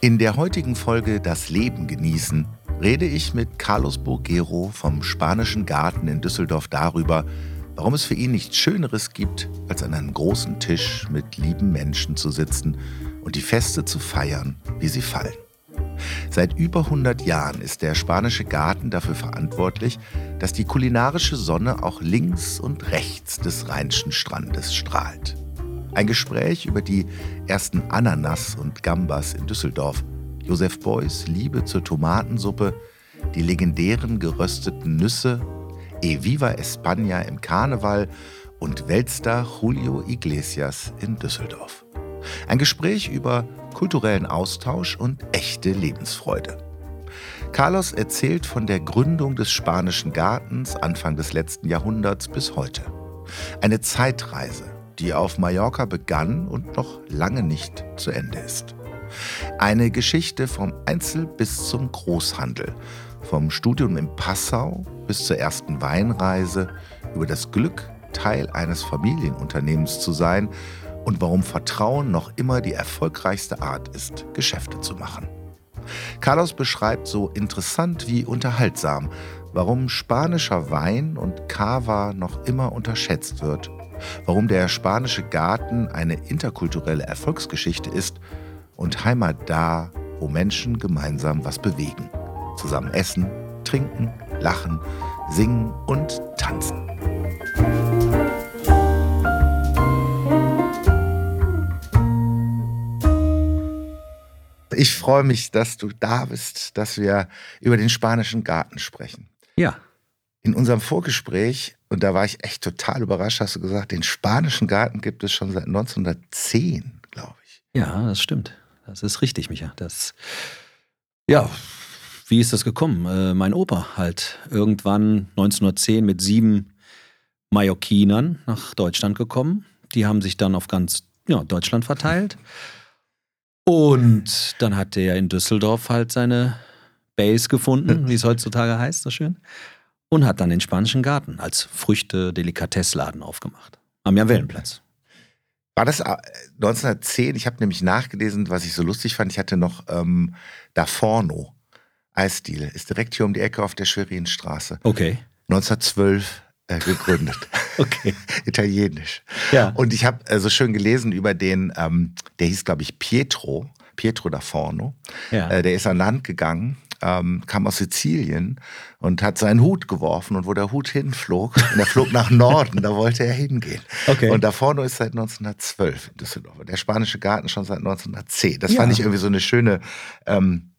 In der heutigen Folge Das Leben genießen rede ich mit Carlos Burguero vom Spanischen Garten in Düsseldorf darüber, warum es für ihn nichts Schöneres gibt, als an einem großen Tisch mit lieben Menschen zu sitzen und die Feste zu feiern, wie sie fallen. Seit über 100 Jahren ist der Spanische Garten dafür verantwortlich, dass die kulinarische Sonne auch links und rechts des Rheinischen Strandes strahlt. Ein Gespräch über die ersten Ananas und Gambas in Düsseldorf, Josef Beuys Liebe zur Tomatensuppe, die legendären gerösteten Nüsse, E Viva España im Karneval und Weltstar Julio Iglesias in Düsseldorf. Ein Gespräch über kulturellen Austausch und echte Lebensfreude. Carlos erzählt von der Gründung des Spanischen Gartens Anfang des letzten Jahrhunderts bis heute. Eine Zeitreise, die auf Mallorca begann und noch lange nicht zu Ende ist. Eine Geschichte vom Einzel bis zum Großhandel, vom Studium in Passau bis zur ersten Weinreise, über das Glück, Teil eines Familienunternehmens zu sein und warum Vertrauen noch immer die erfolgreichste Art ist, Geschäfte zu machen. Carlos beschreibt so interessant wie unterhaltsam, warum spanischer Wein und Cava noch immer unterschätzt wird, warum der spanische Garten eine interkulturelle Erfolgsgeschichte ist und Heimat da, wo Menschen gemeinsam was bewegen, zusammen essen, trinken, lachen, singen und tanzen. Ich freue mich, dass du da bist, dass wir über den spanischen Garten sprechen. Ja. In unserem Vorgespräch, und da war ich echt total überrascht, hast du gesagt, den spanischen Garten gibt es schon seit 1910, glaube ich. Ja, das stimmt. Das ist richtig, Micha. Das, ja, wie ist das gekommen? Äh, mein Opa halt irgendwann 1910 mit sieben Mallorquinern nach Deutschland gekommen. Die haben sich dann auf ganz ja, Deutschland verteilt. Und dann hat er in Düsseldorf halt seine Base gefunden, wie es heutzutage heißt, so schön. Und hat dann den Spanischen Garten als Früchte-Delikatessladen aufgemacht. Am Jahrwellenplatz. War das 1910? Äh, ich habe nämlich nachgelesen, was ich so lustig fand. Ich hatte noch ähm, Da Forno, Eisdiele, ist direkt hier um die Ecke auf der Schwerinstraße. Okay. 1912 äh, gegründet. okay. Italienisch. Ja. Und ich habe äh, so schön gelesen über den, ähm, der hieß, glaube ich, Pietro, Pietro da Forno. Ja. Äh, der ist an Land gegangen, ähm, kam aus Sizilien und hat seinen Hut geworfen. Und wo der Hut hinflog, und er flog nach Norden, da wollte er hingehen. Okay. Und da Forno ist seit 1912 in Düsseldorf. Der Spanische Garten schon seit 1910. Das Ja. fand ich irgendwie so eine schöne, ähm,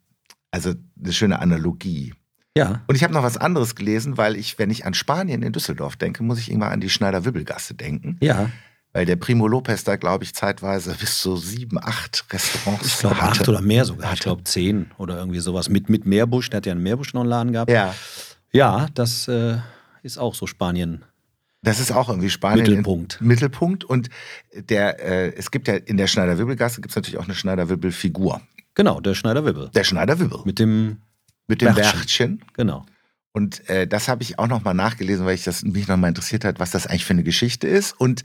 also eine schöne Analogie. Ja. Und ich habe noch was anderes gelesen, weil ich, wenn ich an Spanien in Düsseldorf denke, muss ich immer an die Schneider-Wibbelgasse denken. Ja. Weil der Primo Lopez da, glaube ich, zeitweise bis zu sieben, acht Restaurants Ich glaube acht oder mehr sogar. Ich Hatte. glaube zehn oder irgendwie sowas. Mit, mit Meerbusch, der hat ja in Meerbusch noch einen Laden gehabt. Ja, Ja, das äh, ist auch so Spanien. das ist auch irgendwie Spanien. Mittelpunkt. Mittelpunkt. Und der, äh, es gibt ja in der Schneider-Wibbelgasse gibt es natürlich auch eine Schneider-Wibbel-Figur. Genau, der Schneider-Wibbel. Der Schneider-Wibbel. Mit dem, Mit dem Bärtchen. Bärtchen. genau. Und äh, das habe ich auch noch mal nachgelesen, weil ich das mich noch mal interessiert hat, was das eigentlich für eine Geschichte ist. Und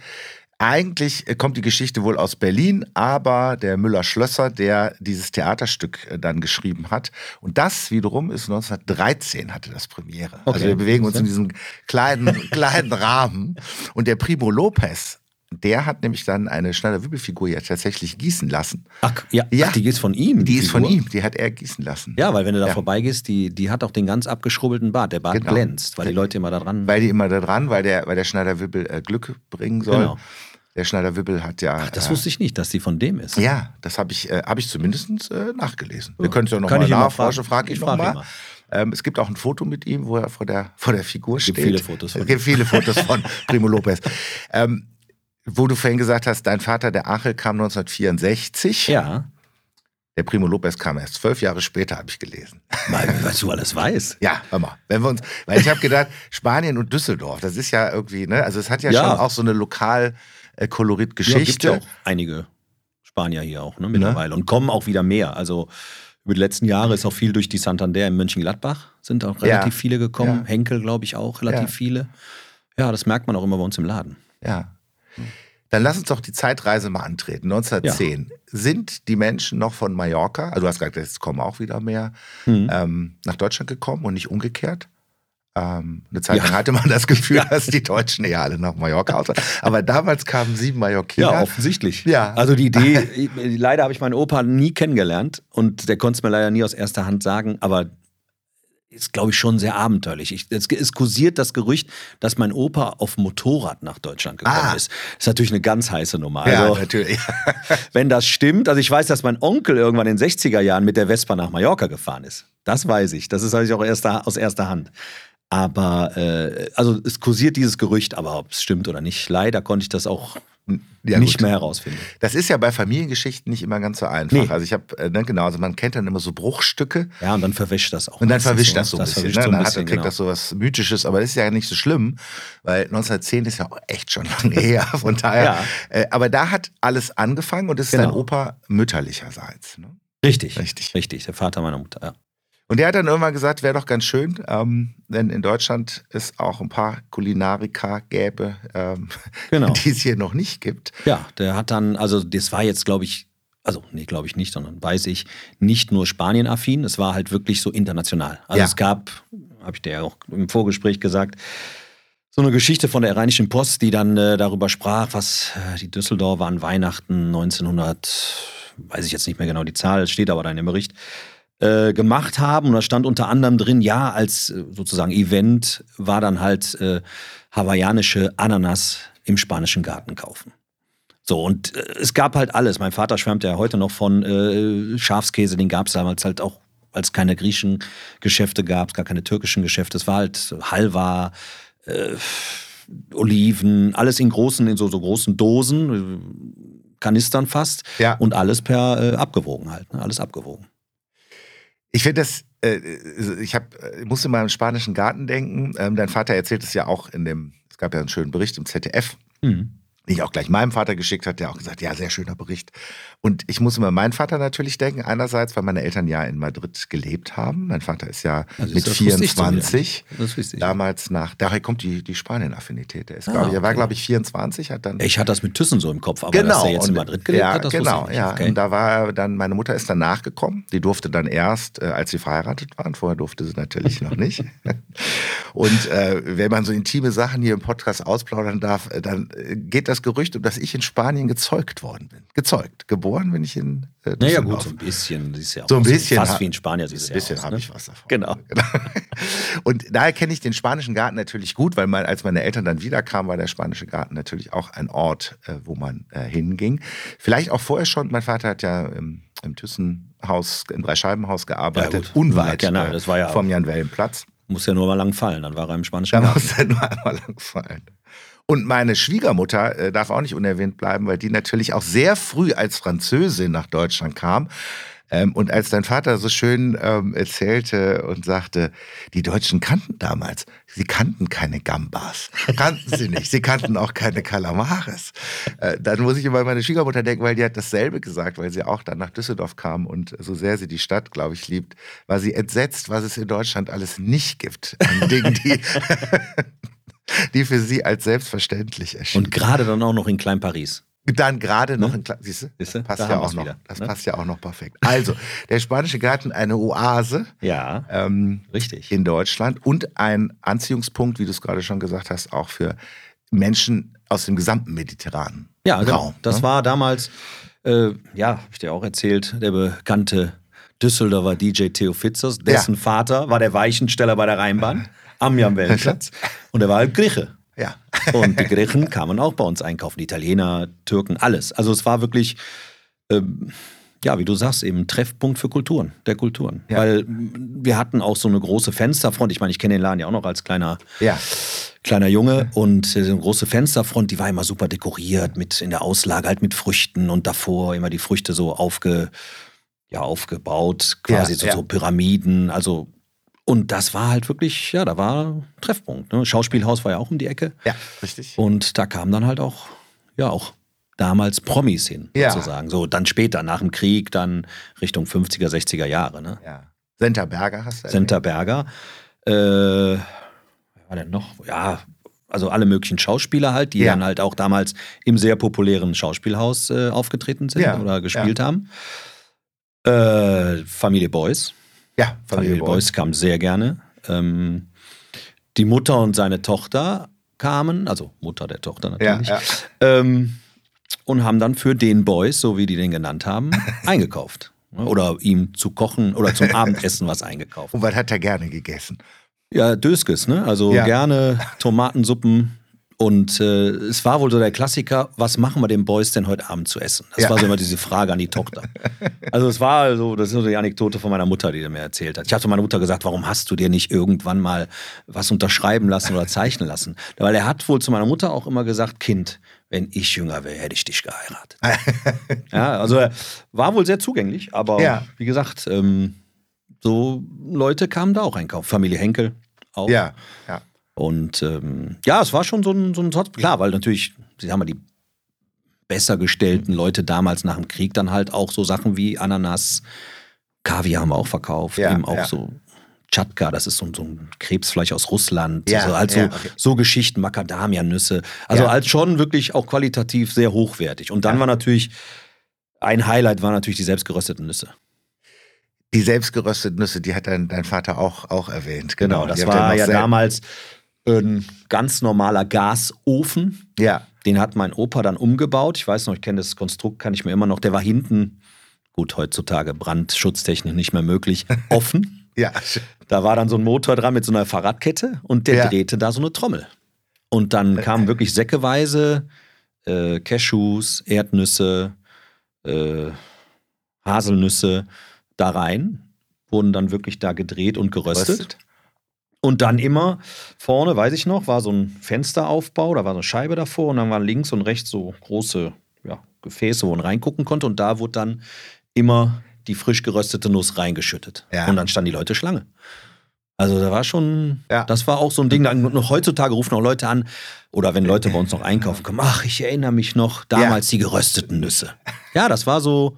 eigentlich kommt die Geschichte wohl aus Berlin, aber der Müller-Schlösser, der dieses Theaterstück äh, dann geschrieben hat. Und das wiederum ist 1913 hatte das Premiere. Also Okay. wir bewegen uns in diesem kleinen, kleinen Rahmen. Und der Primo Lopez, der hat nämlich dann eine Schneider-Wibbel-Figur ja tatsächlich gießen lassen. Ach, ja, Ja. Ach, die ist von ihm. Die ist von Figur? ihm, die hat er gießen lassen. Ja, weil wenn du da Ja. vorbeigehst, die, die hat auch den ganz abgeschrubbelten Bart. Der Bart Genau. glänzt, weil die Leute immer da dran. Weil die immer da dran, weil der, weil der Schneider-Wibbel äh, Glück bringen soll. Genau. Der Schneider-Wibbel hat ja. Ach, das äh, wusste ich nicht, dass die von dem ist. Ja, das habe ich, äh, hab ich zumindest äh, nachgelesen. Wir Ja. können es ja nochmal ich nachforschen, frage ich Ich frag ihn nochmal. mal. Ähm, es gibt auch ein Foto mit ihm, wo er vor der, vor der Figur gibt steht. viele Fotos von Es gibt viele Fotos von Primo Lopez. Ähm, wo du vorhin gesagt hast, dein Vater, der Achel, kam 1964. Ja, Der Primo Lopez kam erst zwölf Jahre später, habe ich gelesen. weil, weil du alles weißt. Ja, hör mal. Wenn wir uns, weil ich habe gedacht, Spanien und Düsseldorf, das ist ja irgendwie, ne, also es hat ja, Ja. schon auch so eine lokal äh, kolorit Ja, ja auch einige Spanier hier auch ne, mittlerweile und kommen auch wieder mehr. Also über die letzten Jahre ist auch viel durch die Santander in Mönchengladbach sind auch relativ Ja. viele gekommen. Ja. Henkel, glaube ich, auch relativ viele. Ja, das merkt man auch immer bei uns im Laden. Ja. Dann lass uns doch die Zeitreise mal antreten. 1910. Ja. Sind die Menschen noch von Mallorca, also du hast gesagt, jetzt kommen auch wieder mehr, mhm. ähm, nach Deutschland gekommen und nicht umgekehrt? Ähm, eine Zeit lang ja. hatte man das Gefühl, ja. dass die Deutschen eher alle nach Mallorca aus. Aber damals kamen sieben Mallorquiner. Ja, offensichtlich. Ja. Also die Idee, leider habe ich meinen Opa nie kennengelernt und der konnte es mir leider nie aus erster Hand sagen, aber ist, glaube ich, schon sehr abenteuerlich. Ich, es, es, kursiert das Gerücht, dass mein Opa auf Motorrad nach Deutschland gekommen ah. ist. Das ist natürlich eine ganz heiße Nummer. Ja, also, natürlich. wenn das stimmt, also ich weiß, dass mein Onkel irgendwann in den 60er Jahren mit der Vespa nach Mallorca gefahren ist. Das weiß ich. Das ist ich auch erster, aus erster Hand. Aber äh, also es kursiert dieses Gerücht, aber ob es stimmt oder nicht, leider konnte ich das auch ja, nicht gut. mehr herausfinden. Das ist ja bei Familiengeschichten nicht immer ganz so einfach. Nee. Also ich habe, äh, ne, genau, also man kennt dann immer so Bruchstücke. Ja, und dann verwischt das auch. Und dann verwischt das so ein bisschen. Ne? So ein dann hat, kriegt genau. das so was Mythisches, aber das ist ja nicht so schlimm, weil 1910 ist ja auch echt schon lange her. Von daher. ja. äh, aber da hat alles angefangen und das ist genau. dein Opa mütterlicherseits. Ne? Richtig, richtig. Richtig, der Vater meiner Mutter, ja. Und der hat dann irgendwann gesagt, wäre doch ganz schön, ähm, wenn in Deutschland es auch ein paar Kulinarika gäbe, ähm, genau. die es hier noch nicht gibt. Ja, der hat dann, also das war jetzt, glaube ich, also nee, glaube ich nicht, sondern weiß ich, nicht nur Spanien-affin, es war halt wirklich so international. Also ja. es gab, habe ich dir ja auch im Vorgespräch gesagt, so eine Geschichte von der Rheinischen Post, die dann äh, darüber sprach, was äh, die Düsseldorfer an Weihnachten 1900, weiß ich jetzt nicht mehr genau die Zahl, steht aber da in dem Bericht, äh, gemacht haben. Und da stand unter anderem drin, ja, als äh, sozusagen Event war dann halt äh, hawaiianische Ananas im spanischen Garten kaufen. So, und äh, es gab halt alles. Mein Vater schwärmt ja heute noch von äh, Schafskäse, den gab es damals halt auch, als keine griechischen Geschäfte gab, gar keine türkischen Geschäfte. Es war halt Halva, äh, Oliven, alles in großen, in so, so großen Dosen, Kanistern fast. Ja. Und alles per äh, abgewogen halt, ne? alles abgewogen. Ich finde das, äh, ich hab, musste mal im spanischen Garten denken. Ähm, dein Vater erzählt es ja auch in dem, es gab ja einen schönen Bericht im ZDF. Mhm den ich auch gleich meinem Vater geschickt hat, der auch gesagt, ja, sehr schöner Bericht. Und ich muss immer meinen Vater natürlich denken, einerseits, weil meine Eltern ja in Madrid gelebt haben. Mein Vater ist ja also mit 24 damals nach, daher kommt die, die Spanien-Affinität. Er, ist, ah, ich, er war, glaube ich, 24, hat dann... Ich hatte das mit Thyssen so im Kopf, aber genau, dass er jetzt in Madrid gelebt ja, hat, das genau, ja. Okay. Und da war dann, meine Mutter ist dann nachgekommen. Die durfte dann erst, äh, als sie verheiratet waren. Vorher durfte sie natürlich noch nicht. Und äh, wenn man so intime Sachen hier im Podcast ausplaudern darf, äh, dann äh, geht das Gerücht um, dass ich in Spanien gezeugt worden bin. Gezeugt. Geboren bin ich in äh, Naja gut, so ein bisschen. Ja so ein bisschen. Fast wie in Spanien Ein bisschen habe ne? ich was davon. Genau. genau. Und daher kenne ich den spanischen Garten natürlich gut, weil mein, als meine Eltern dann wiederkamen, war der spanische Garten natürlich auch ein Ort, äh, wo man äh, hinging. Vielleicht auch vorher schon. Mein Vater hat ja im, im Thyssenhaus, im Dreischeibenhaus gearbeitet, ja, unweit ja, genau. das war ja vom Jan-Wellen-Platz. Muss ja nur mal lang fallen, dann war er im spanischen da Garten. muss er nur einmal lang fallen. Und meine Schwiegermutter äh, darf auch nicht unerwähnt bleiben, weil die natürlich auch sehr früh als Französin nach Deutschland kam. Ähm, und als dein Vater so schön ähm, erzählte und sagte, die Deutschen kannten damals, sie kannten keine Gambas. Kannten sie nicht. Sie kannten auch keine Kalamares. Äh, dann muss ich immer an meine Schwiegermutter denken, weil die hat dasselbe gesagt, weil sie auch dann nach Düsseldorf kam und so sehr sie die Stadt, glaube ich, liebt, war sie entsetzt, was es in Deutschland alles nicht gibt. An Dingen, die, die für sie als selbstverständlich erschienen. Und gerade dann auch noch in Klein Paris. Dann gerade noch ne? in siehst du, das passt da ja auch noch. Wieder, das ne? passt ja auch noch perfekt. Also, der spanische Garten, eine Oase. Ja. Ähm, richtig. In Deutschland und ein Anziehungspunkt, wie du es gerade schon gesagt hast, auch für Menschen aus dem gesamten mediterranen ja, genau. Raum. Das ne? war damals, äh, ja, habe ich dir auch erzählt, der bekannte Düsseldorfer DJ Theo Fitzers, dessen ja. Vater war der Weichensteller bei der Rheinbahn am Jan-Wellenplatz und er war halt Grieche. Ja. Und die Griechen kamen auch bei uns einkaufen, die Italiener, Türken, alles. Also es war wirklich, ähm, ja, wie du sagst, eben Treffpunkt für Kulturen, der Kulturen. Ja. Weil wir hatten auch so eine große Fensterfront. Ich meine, ich kenne den Laden ja auch noch als kleiner, ja. kleiner Junge. Und eine große Fensterfront, die war immer super dekoriert, mit in der Auslage halt mit Früchten und davor immer die Früchte so aufge, ja, aufgebaut, quasi ja, so, so Pyramiden. Also und das war halt wirklich, ja, da war Treffpunkt. Ne? Schauspielhaus war ja auch um die Ecke. Ja, richtig. Und da kamen dann halt auch, ja, auch damals Promis hin, ja. sozusagen. So, dann später, nach dem Krieg, dann Richtung 50er, 60er Jahre. Ne? Ja. Senta Berger hast du Senta Berger. Äh, wer war denn noch? Ja, also alle möglichen Schauspieler halt, die Ja. dann halt auch damals im sehr populären Schauspielhaus äh, aufgetreten sind Ja, oder gespielt haben. Äh, Familie Boys. Ja, Familie Boys kam sehr gerne. Ähm, die Mutter und seine Tochter kamen, also Mutter der Tochter Ja, natürlich, ja. Ähm, und haben dann für den Boys, so wie die den genannt haben, eingekauft. Oder ihm zu kochen oder zum Abendessen was eingekauft. Und was hat er gerne gegessen? Ja, Döskes, ne? Also Ja. gerne Tomatensuppen. Und äh, es war wohl so der Klassiker, was machen wir den Boys denn heute Abend zu essen? Das Ja. war so immer diese Frage an die Tochter. Also es war also, das ist so die Anekdote von meiner Mutter, die er mir erzählt hat. Ich habe zu meiner Mutter gesagt, warum hast du dir nicht irgendwann mal was unterschreiben lassen oder zeichnen lassen? Weil er hat wohl zu meiner Mutter auch immer gesagt, Kind, wenn ich jünger wäre, hätte ich dich geheiratet. ja, also er war wohl sehr zugänglich, aber Ja. wie gesagt, ähm, so Leute kamen da auch einkaufen. Familie Henkel auch. Ja, ja. Und ähm, ja, es war schon so ein, so ein. Klar, weil natürlich, sie haben die besser gestellten Leute damals nach dem Krieg dann halt auch so Sachen wie Ananas, Kaviar haben wir auch verkauft, Ja, eben auch ja. so Chatka, das ist so, ein- so ein Krebsfleisch aus Russland, Ja, also, also ja, okay. so Geschichten, Macadamianüsse, also Ja. als schon wirklich auch qualitativ sehr hochwertig. Und dann war natürlich, ein Highlight war natürlich die selbstgerösteten Nüsse. Die selbstgerösteten Nüsse, die hat dein, dein Vater auch, auch erwähnt. Genau, Die das war ja damals ein ganz normaler Gasofen. Ja, Den hat mein Opa dann umgebaut. Ich weiß noch, ich kenne das Konstrukt, kann ich mir immer noch. Der war hinten, gut, heutzutage brandschutztechnisch nicht mehr möglich, offen. ja. Da war dann so ein Motor dran mit so einer Fahrradkette und der Ja. drehte da so eine Trommel. Und dann kamen wirklich säckeweise äh, Cashews, Erdnüsse, äh, Haselnüsse da rein, wurden dann wirklich da gedreht und geröstet. Röstet. Und dann immer vorne, weiß ich noch, war so ein Fensteraufbau, da war so eine Scheibe davor und dann waren links und rechts so große ja, Gefäße, wo man reingucken konnte und da wurde dann immer die frisch geröstete Nuss reingeschüttet. Ja. Und dann standen die Leute Schlange. Also da war schon, Ja. das war auch so ein Ding, da- noch heutzutage rufen auch Leute an oder wenn Leute bei uns noch einkaufen kommen, ach, ich erinnere mich noch, damals die gerösteten Nüsse. Ja, das war so,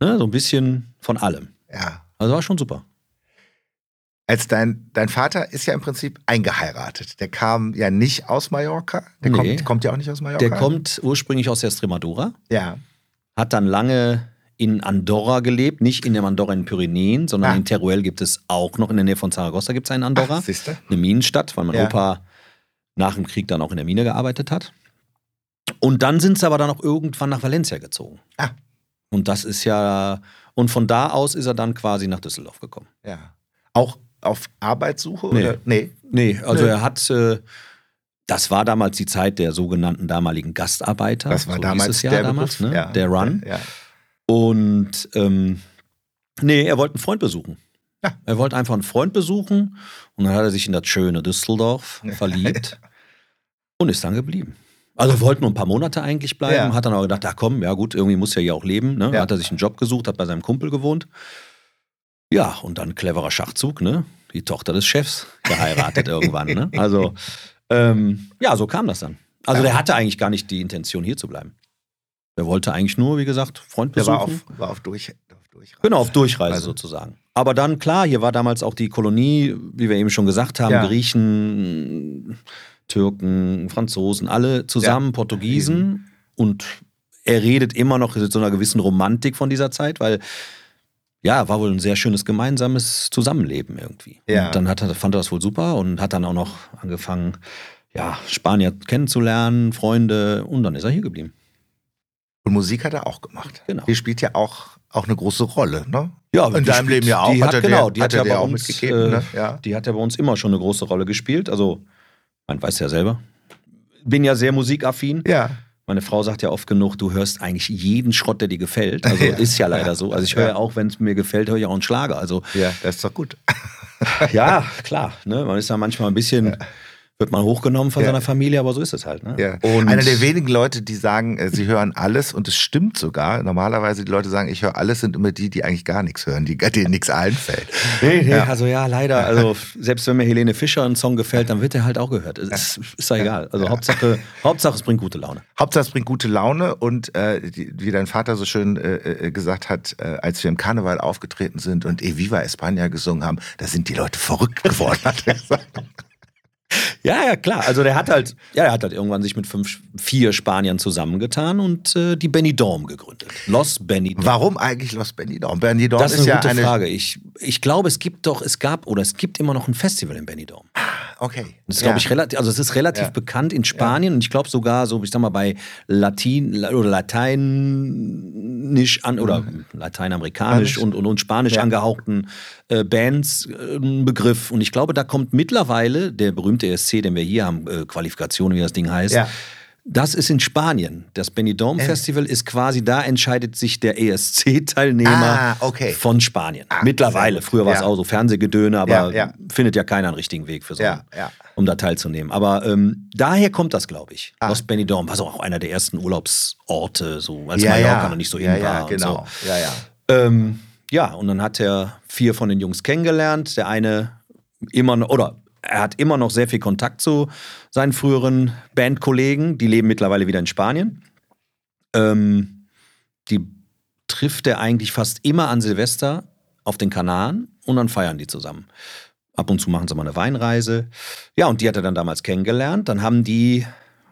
ne, so ein bisschen von allem. Ja. Also war schon super. Als dein, dein Vater ist ja im Prinzip eingeheiratet. Der kam ja nicht aus Mallorca. Der Nee. kommt, kommt ja auch nicht aus Mallorca. Der kommt ursprünglich aus der Extremadura. Ja. hat dann lange in Andorra gelebt, nicht in dem Andorra in den Pyrenäen, sondern Ah. in Teruel gibt es auch noch, in der Nähe von Zaragoza gibt es einen Andorra, du? eine Minenstadt, weil mein Ja. Opa nach dem Krieg dann auch in der Mine gearbeitet hat. Und dann sind sie aber dann auch irgendwann nach Valencia gezogen. Ah. Und das ist ja, und von da aus ist er dann quasi nach Düsseldorf gekommen. Ja. Auch auf Arbeitssuche? Nee. Oder? Nee. Nee, also Nee. er hat, äh, das war damals die Zeit der sogenannten damaligen Gastarbeiter. Das war so damals der damals, Begriff. ne? Ja. der Run. Ja. Und ähm, nee, er wollte einen Freund besuchen. Ja. Er wollte einfach einen Freund besuchen und dann hat er sich in das schöne Düsseldorf verliebt und ist dann geblieben. Also wollte nur ein paar Monate eigentlich bleiben, hat dann aber gedacht, ach komm, ja gut, irgendwie muss er ja auch leben. Ne? Hat er sich einen Job gesucht, hat bei seinem Kumpel gewohnt. Ja, und dann cleverer Schachzug, ne? Die Tochter des Chefs geheiratet irgendwann, ne? Also, ähm, ja, so kam das dann. Also Ja. der hatte eigentlich gar nicht die Intention, hier zu bleiben. Der wollte eigentlich nur, wie gesagt, Freund Der besuchen. war auf, war auf, durch, auf Durchreise. Genau, auf Durchreise Also- sozusagen. Aber dann, klar, hier war damals auch die Kolonie, wie wir eben schon gesagt haben, Ja. Griechen, Türken, Franzosen, alle zusammen, Portugiesen. Und er redet immer noch mit so einer gewissen Romantik von dieser Zeit, weil ja, war wohl ein sehr schönes gemeinsames Zusammenleben irgendwie. Ja. Und dann hat er, fand er das wohl super und hat dann auch noch angefangen, ja, Spanier kennenzulernen, Freunde und dann ist er hier geblieben. Und Musik hat er auch gemacht. Genau. Die spielt ja auch, auch eine große Rolle, ne? Ja, In deinem Leben ja auch. Die hat, er genau, die hat, er ja dir bei auch uns, mitgegeben, äh, ne? Ja. Die hat ja bei uns immer schon eine große Rolle gespielt. Also, man weiß ja selber. Bin ja sehr musikaffin. Ja. Meine Frau sagt ja oft genug, du hörst eigentlich jeden Schrott, der dir gefällt. Also Ja. ist ja leider so. Also ich höre Ja. ja auch, wenn es mir gefällt, höre ich auch einen Schlager. Also Ja, das ist doch gut. ja, klar. Ne? Man ist ja manchmal ein bisschen, wird man hochgenommen von Ja. seiner Familie, aber so ist es halt. Ne? Ja. Und Einer der wenigen Leute, die sagen, äh, sie hören alles und es stimmt sogar. Normalerweise die Leute sagen, ich höre alles, sind immer die, die eigentlich gar nichts hören, die, denen nichts einfällt. Nee, nee, Ja. also ja, leider. Also selbst wenn mir Helene Fischer ein Song gefällt, dann wird er halt auch gehört. Es ist, ist ja egal. Also Hauptsache, Hauptsache, es bringt gute Laune. Hauptsache es bringt gute Laune und äh, wie dein Vater so schön äh, äh, gesagt hat, äh, als wir im Karneval aufgetreten sind und Eviva España gesungen haben, da sind die Leute verrückt geworden, hat er gesagt. Ja, ja, klar. Also der hat halt, ja, er hat halt irgendwann sich mit fünf, vier Spaniern zusammengetan und äh, die Benidorm gegründet. Los Benidorm. Warum eigentlich Los Benidorm? Benidorm Das ist eine ja gute eine. Frage. Ich, ich glaube, es gibt doch, es gab oder es gibt immer noch ein Festival in Benidorm. Okay. Das ist, ja. glaube ich, relativ, also es ist relativ Ja. bekannt in Spanien und ich glaube sogar so, ich sag mal, bei Latin oder Lateinisch an oder Lateinamerikanisch Spanisch. und, und, und Spanisch Ja. angehauchten äh, Bands äh, ein Begriff. Und ich glaube, da kommt mittlerweile der berühmte ESC, den wir hier haben, äh, Qualifikation, wie das Ding heißt. Das ist in Spanien. Das Benidorm Festival ist quasi, da entscheidet sich der ESC-Teilnehmer Ah, okay. von Spanien. Ah, Mittlerweile. Früher war es Ja. auch so Fernsehgedöne, aber Ja, ja. findet ja keiner einen richtigen Weg für so, ja. um da teilzunehmen. Aber ähm, daher kommt das, glaube ich. Ah. Los Benidorm war so auch einer der ersten Urlaubsorte, so als ja, Mallorca noch nicht so ja, in war. ja, und genau. So. Ja, ja. Ähm, ja, und dann hat er vier von den Jungs kennengelernt. Der eine immer noch, oder er hat immer noch sehr viel Kontakt zu seinen früheren Bandkollegen. Die leben mittlerweile wieder in Spanien. Ähm, die trifft er eigentlich fast immer an Silvester auf den Kanaren und dann feiern die zusammen. Ab und zu machen sie mal eine Weinreise. Ja, und die hat er dann damals kennengelernt. Dann haben die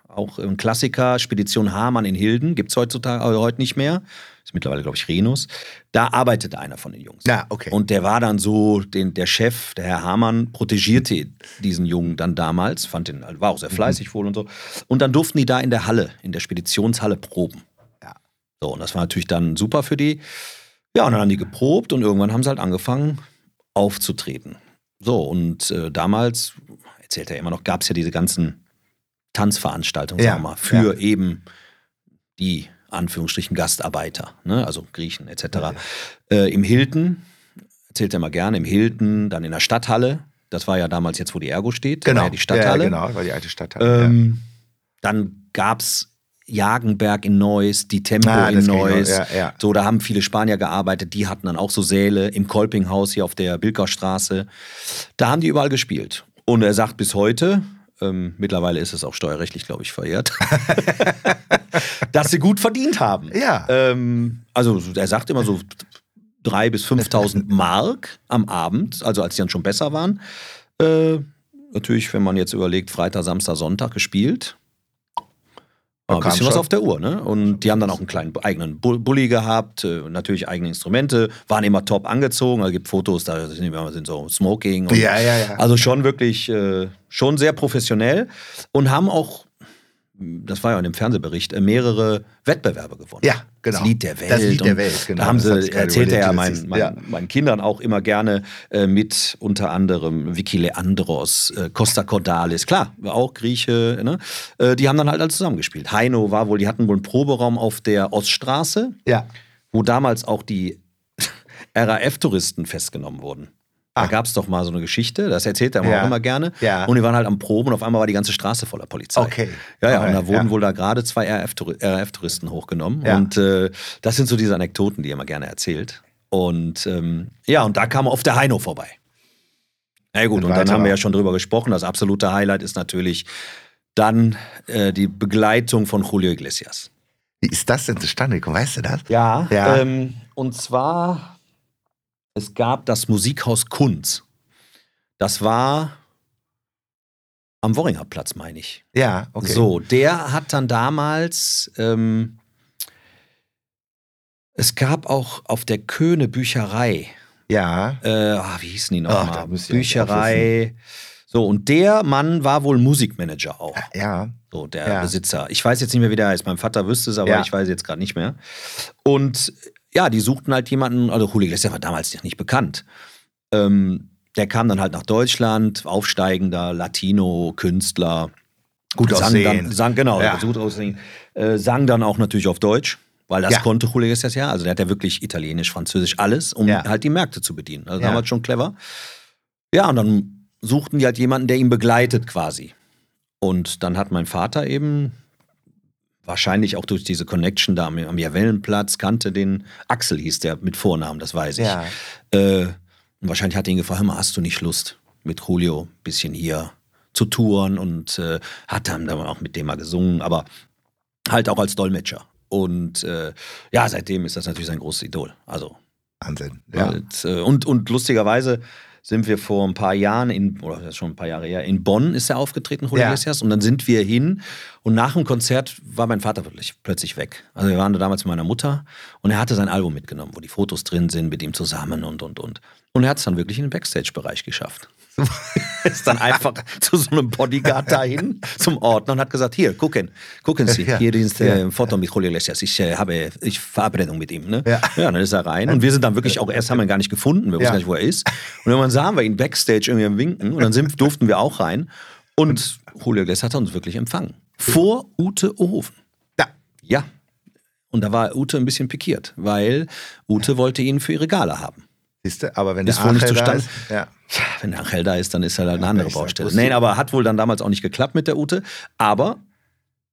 auch im Klassiker Spedition Hamann in Hilden, gibt es heutzutage äh, heute nicht mehr. Ist mittlerweile, glaube ich, Renus. Da arbeitet einer von den Jungs. Ja, okay. Und der war dann so, den, der Chef, der Herr Hamann, protegierte diesen Jungen dann damals, fand den, war auch sehr Mhm. fleißig wohl und so. Und dann durften die da in der Halle, in der Speditionshalle proben. Ja. So, und das war natürlich dann super für die. Ja, und dann haben die geprobt und irgendwann haben sie halt angefangen aufzutreten. So, und äh, damals, erzählt er immer noch, gab es ja diese ganzen Tanzveranstaltungen, Ja, sagen wir mal, für ja. eben die Anführungsstrichen Gastarbeiter, ne? also Griechen etc. Äh, Im Hilton, erzählt er mal gerne, im Hilton, dann in der Stadthalle. Das war ja damals jetzt, wo die Ergo steht. Genau. War ja die Stadthalle. Ja, genau, war die alte Stadthalle. Ähm, Dann gab es Jagenberg in Neuss, die Tempo Ah, in. Neuss. Ja, ja. So, da haben viele Spanier gearbeitet, die hatten dann auch so Säle im Kolpinghaus hier auf der Bilkerstraße. Da haben die überall gespielt. Und er sagt bis heute, ähm, mittlerweile ist es auch steuerrechtlich, glaube ich, verjährt, dass sie gut verdient haben. Ja. Ähm, also er sagt immer so 3.000 bis 5.000 Mark am Abend, also als die dann schon besser waren. Äh, natürlich, wenn man jetzt überlegt, Freitag, Samstag, Sonntag gespielt. Ein bisschen was schon. auf der Uhr, ne? Und die haben dann auch einen kleinen eigenen Bu- Bulli gehabt, äh, natürlich eigene Instrumente, waren immer top angezogen. Also gibt Fotos, da sind so Smoking. Und, Ja, ja, ja. Also schon wirklich, äh, schon sehr professionell und haben auch, das war ja in dem Fernsehbericht, äh, mehrere Wettbewerbe gewonnen. Ja, genau. Das Lied der Welt. Das Lied der Welt, genau. Da haben sie, erzählt er ja ist- meinen, ja. meinen Kindern auch immer gerne äh, mit, unter anderem Vicky Leandros, äh, Costa Cordalis, klar, auch Grieche, ne? äh, die haben dann halt alle zusammengespielt. Heino war wohl, die hatten wohl einen Proberaum auf der Oststraße, Ja. wo damals auch die RAF-Touristen festgenommen wurden. Da Ah. gab es doch mal so eine Geschichte, das erzählt er Ja. auch immer gerne. Ja. Und die waren halt am Proben und auf einmal war die ganze Straße voller Polizei. Okay. Ja, ja, und da Okay, wurden ja. wohl da gerade zwei RAF-Touri- RAF-Touristen hochgenommen. Ja. Und äh, das sind so diese Anekdoten, die er immer gerne erzählt. Und ähm, ja, und da kam oft der Heino vorbei. Na ja, gut, Ein und dann haben wir ja schon drüber gesprochen. Das absolute Highlight ist natürlich dann äh, die Begleitung von Julio Iglesias. Wie ist das denn zustande gekommen? Weißt du das? Ja. Ja. Ähm, und zwar, es gab das Musikhaus Kunz. Das war am Worringer Platz, meine ich. Ja, okay. So, der hat dann damals, ähm, es gab auch auf der Köhne Bücherei, Ja. äh, ah, wie hießen die Ach, da nochmal? Bücherei. So, und der Mann war wohl Musikmanager auch. Ja. So, der Ja. Besitzer. Ich weiß jetzt nicht mehr, wie der heißt. Mein Vater wüsste es, aber Ja. ich weiß jetzt gerade nicht mehr. Und ja, die suchten halt jemanden, also Julio Iglesias war damals noch nicht bekannt. Ähm, der kam dann halt nach Deutschland, aufsteigender Latino-Künstler. Gut sang aussehen. Dann, sang, genau, Ja. gut aussehen. Äh, sang dann auch natürlich auf Deutsch, weil das Ja. konnte Julio Iglesias ja. Also der hat ja wirklich Italienisch, Französisch, alles, um Ja. halt die Märkte zu bedienen. Also Ja. damals schon clever. Ja, und dann suchten die halt jemanden, der ihn begleitet quasi. Und dann hat mein Vater eben wahrscheinlich auch durch diese Connection da am, am Javellenplatz kannte den Axel hieß der mit Vornamen, das weiß ich. Ja. Äh, und wahrscheinlich hat er ihn gefragt, hör mal, hast du nicht Lust mit Julio ein bisschen hier zu touren und äh, hat dann auch mit dem mal gesungen, aber halt auch als Dolmetscher. Und äh, ja, seitdem ist das natürlich sein großes Idol. Also Wahnsinn. Ja. Äh, und, und lustigerweise, sind wir vor ein paar Jahren in, oder das ist schon ein paar Jahre her, in Bonn ist er aufgetreten, Julio Ja. Iglesias. Und dann sind wir hin und nach dem Konzert war mein Vater wirklich plötzlich weg. Also wir waren da damals mit meiner Mutter und er hatte sein Album mitgenommen, wo die Fotos drin sind mit ihm zusammen und, und, und. Und er hat es dann wirklich in den Backstage-Bereich geschafft. ist dann einfach zu so einem Bodyguard dahin, zum Ordner und hat gesagt, hier, gucken, gucken Sie, Ja. hier ist äh, Ja. ein Foto mit Julio Iglesias. Ich äh, habe ich Verabredung mit ihm. Ne? Ja. ja, dann ist er rein und wir sind dann wirklich auch, erst haben wir ihn gar nicht gefunden, wir wussten Ja. gar nicht, wo er ist. Und irgendwann sahen wir ihn Backstage irgendwie am Winken und dann sind, durften wir auch rein und Julio Iglesias hat uns wirklich empfangen. Vor Ute Ohoven. Da. Ja. Und da war Ute ein bisschen pikiert, weil Ute wollte ihn für ihre Gala haben. Siehst du, aber wenn Ist der wohl nicht Angel da zustande- ist, ja. Wenn der Angel da ist, dann ist er halt eine andere Baustelle. Nee, aber hat wohl dann damals auch nicht geklappt mit der Ute. Aber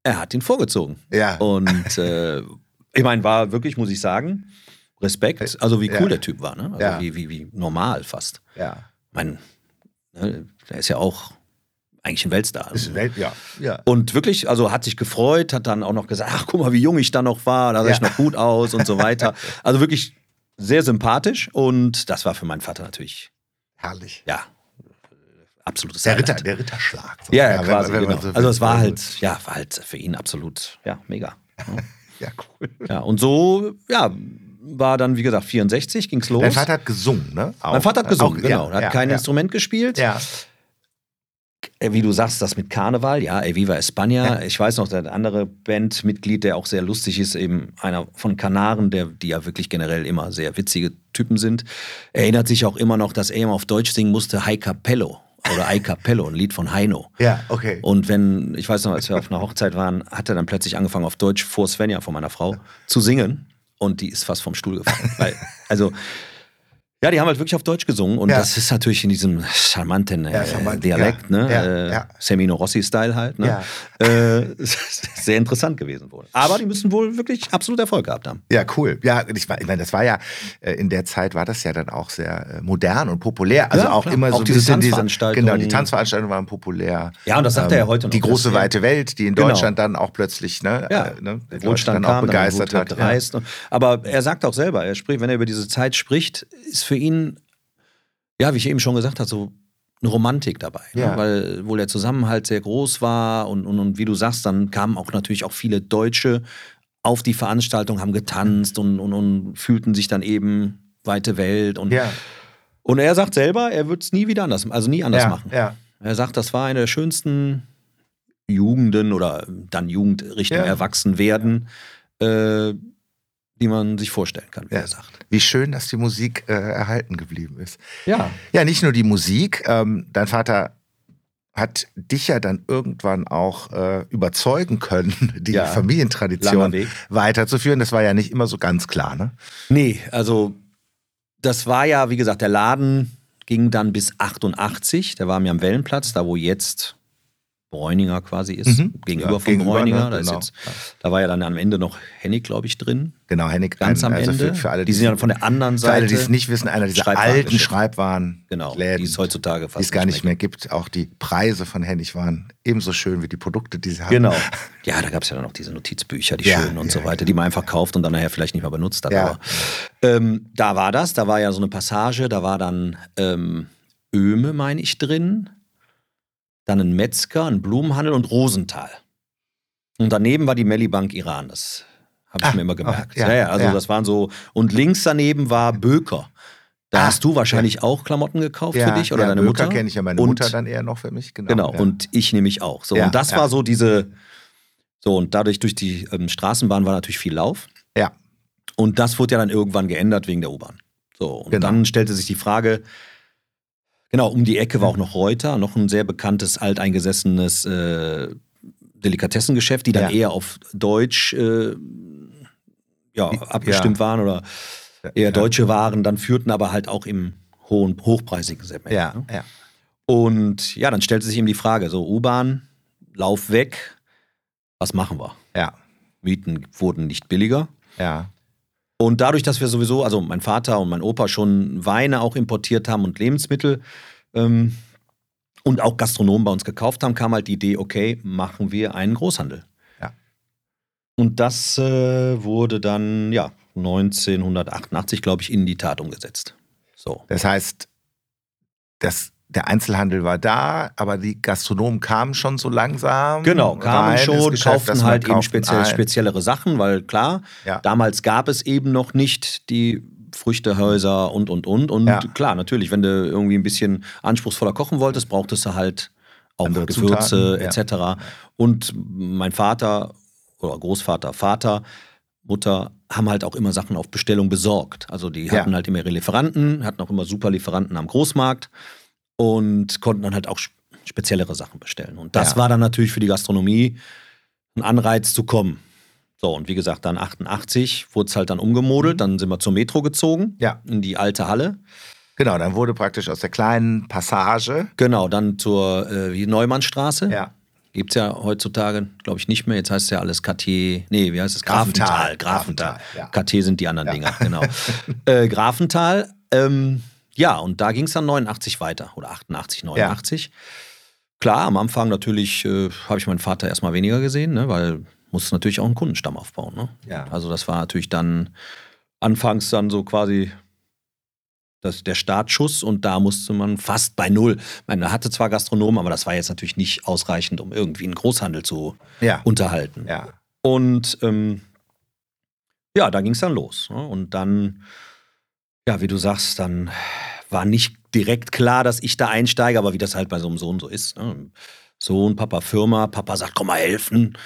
er hat ihn vorgezogen. Ja. Und äh, ich meine, war wirklich, muss ich sagen, Respekt. Also wie cool Ja. der Typ war, ne? Also Ja. wie, wie, wie normal fast. ja. Ich meine, ne, der ist ja auch eigentlich ein Weltstar. Ist Welt, ja. ja. Und wirklich, also hat sich gefreut, hat dann auch noch gesagt, ach guck mal, wie jung ich da noch war, da sah Ja. ich noch gut aus und so weiter. Also wirklich sehr sympathisch und das war für meinen Vater natürlich, Herrlich. ja, absolutes Der Ritter, der Ritterschlag. Ja, ja, wenn- quasi, wenn man genau. so also es war halt, ja, war halt für ihn absolut, ja, mega. Ja, cool. Ja, und so, ja, war dann, wie gesagt, 64, ging's los. Dein Vater hat gesungen, ne? Auch. Mein Vater hat gesungen, Auch, genau. Ja, Er hat ja, kein ja. Instrument gespielt. Ja. Äh, Wie du sagst, das mit Karneval, ja, Eviva España. Ich weiß noch, der andere Bandmitglied, der auch sehr lustig ist, eben einer von Kanaren, der, die ja wirklich generell immer sehr witzige Typen sind, erinnert sich auch immer noch, dass er immer auf Deutsch singen musste, Hai Capello oder Ai Capello, ein Lied von Heino. Ja, okay. Und wenn, ich weiß noch, als wir auf einer Hochzeit waren, hat er dann plötzlich angefangen, auf Deutsch vor Svenja, von meiner Frau, zu singen. Und die ist fast vom Stuhl gefallen. Weil, also, ja, die haben halt wirklich auf Deutsch gesungen. Und Ja. das ist natürlich in diesem charmanten äh, Ja, charmant, Dialekt, ja, ne? äh. Semino Rossi-Style halt, ne? Äh, sehr interessant gewesen wohl. Aber die müssen wohl wirklich absolut Erfolg gehabt haben. Ja, cool. Ja, ich, ich meine, das war ja, äh, in der Zeit war das ja dann auch sehr äh, modern und populär. Also auch klar. immer Auch so diese Tanzveranstaltungen. Genau, die Tanzveranstaltungen waren populär. Ja, und das sagt er ja heute noch. Die große Das, weite Welt, die in Genau. Deutschland dann auch plötzlich, ne, Ja, äh, ne, Wohlstand dann auch begeistert dann hat. Gereist. Aber er sagt auch selber, er spricht, wenn er über diese Zeit spricht, ist für ihn, ja, wie ich eben schon gesagt habe, so eine Romantik dabei. Ja. Ne? Weil wohl der Zusammenhalt sehr groß war und, und, und wie du sagst, dann kamen auch natürlich auch viele Deutsche auf die Veranstaltung, haben getanzt und, und, und fühlten sich dann eben weite Welt. Und, Ja, und er sagt selber, er wird es nie wieder anders, also nie anders ja, machen. Er sagt, das war eine der schönsten Jugenden oder dann Jugend Richtung Ja. Erwachsenwerden, äh, die man sich vorstellen kann, wie Ja. er sagt. Wie schön, dass die Musik äh, erhalten geblieben ist. Ja. Ja, nicht nur die Musik. Ähm, dein Vater hat dich ja dann irgendwann auch äh, überzeugen können, die Ja. Familientradition weiterzuführen. Das war ja nicht immer so ganz klar, ne? Nee, also das war ja, wie gesagt, der Laden ging dann bis 88. Der war mir am Wellenplatz, da wo jetzt Bräuninger quasi ist, Mhm. gegenüber Ja, von gegenüber, Bräuninger. ne? Da, ist Genau. jetzt, da war ja dann am Ende noch Hennig, glaube ich, drin. Genau, Hennig. Ganz ein- am also Ende. Für, für alle, die sind ja von der anderen für alle, Seite. die es nicht wissen, einer dieser alten Schreibwaren. genau, Läden, die es heutzutage fast die es gar nicht mehr gibt. Auch die Preise von Hennig waren ebenso schön wie die Produkte, die sie hatten. Genau. Ja, da gab es ja dann noch diese Notizbücher, die Ja, schönen und ja, so weiter, die man einfach kauft und dann nachher vielleicht nicht mehr benutzt hat. Aber ähm, da war das, da war ja so eine Passage, da war dann ähm, Öme, meine ich, drin, dann ein Metzger, ein Blumenhandel und Rosenthal. Und daneben war die Mellibank Iran, das habe ich Ah, mir immer gemerkt. ah, ja, ja, ja, also ja. das waren so, und links daneben war Böker. Da Ah, hast du wahrscheinlich auch Klamotten gekauft Ja, für dich oder ja, deine Böker Mutter? kenne ich ja meine Und- Mutter dann eher noch für mich. Genau, Genau, ja. und ich nämlich auch. So, Ja, und das ja. war so diese, so, und dadurch durch die ähm, Straßenbahn war natürlich viel Lauf. Ja. Und das wurde ja dann irgendwann geändert wegen der U-Bahn. So, und Genau. dann stellte sich die Frage, genau, um die Ecke war auch noch Reuter, noch ein sehr bekanntes, alteingesessenes äh, Delikatessengeschäft, die dann Ja. eher auf Deutsch äh, ja, abgestimmt waren oder eher ja. deutsche Waren dann führten, aber halt auch im hohen, hochpreisigen Segment. Ja, ne? ja. Und ja, dann stellte sich eben die Frage: so, U-Bahn, Lauf weg, was machen wir? Ja, Mieten wurden nicht billiger. ja. Und dadurch, dass wir sowieso, also mein Vater und mein Opa schon Weine auch importiert haben und Lebensmittel ähm, und auch Gastronomen bei uns gekauft haben, kam halt die Idee, okay, machen wir einen Großhandel. Ja. Und das äh, wurde dann, ja, 1988, glaube ich, in die Tat umgesetzt. So. Das heißt, das, der Einzelhandel war da, aber die Gastronomen kamen schon so langsam. Genau, kamen rein schon, Geschäft, kauften halt eben speziell, speziellere Sachen, weil klar, Ja. damals gab es eben noch nicht die Früchtehäuser und, und, und. Und Ja. klar, natürlich, wenn du irgendwie ein bisschen anspruchsvoller kochen wolltest, brauchtest du halt auch Andere Gewürze Zutaten, ja. etc. Und mein Vater oder Großvater, Vater, Mutter haben halt auch immer Sachen auf Bestellung besorgt. Also die hatten halt immer ihre Lieferanten, hatten auch immer super Lieferanten am Großmarkt und konnten dann halt auch sp- speziellere Sachen bestellen. Und das Ja. war dann natürlich für die Gastronomie ein Anreiz zu kommen. So, und wie gesagt, dann 88 wurde es halt dann umgemodelt, dann sind wir zur Metro gezogen, Mhm. Ja. in die alte Halle. Genau, dann wurde praktisch aus der kleinen Passage. Genau, dann zur äh, Neumannstraße. Ja. Gibt es ja heutzutage, glaube ich, nicht mehr. Jetzt heißt es ja alles Cartier. Nee, wie heißt es? Grafenthal. Grafenthal. Grafenthal, ja. Cartier sind die anderen Dinger, genau. äh, Grafenthal. Ähm, ja, und da ging es dann 89 weiter. Oder 88, 89. Klar, am Anfang natürlich äh, habe ich meinen Vater erstmal weniger gesehen, ne, weil musste natürlich auch einen Kundenstamm aufbauen. Ne? Ja. Also das war natürlich dann anfangs dann so quasi das, der Startschuss und da musste man fast bei null. Ich meine, er hatte zwar Gastronomen, aber das war jetzt natürlich nicht ausreichend, um irgendwie einen Großhandel zu Ja. unterhalten. Ja. Und ähm, ja, da ging es dann los. Ne? Und dann, ja, wie du sagst, dann war nicht direkt klar, dass ich da einsteige, aber wie das halt bei so einem Sohn so ist. Ne? Sohn, Papa Firma, Papa sagt, komm mal helfen.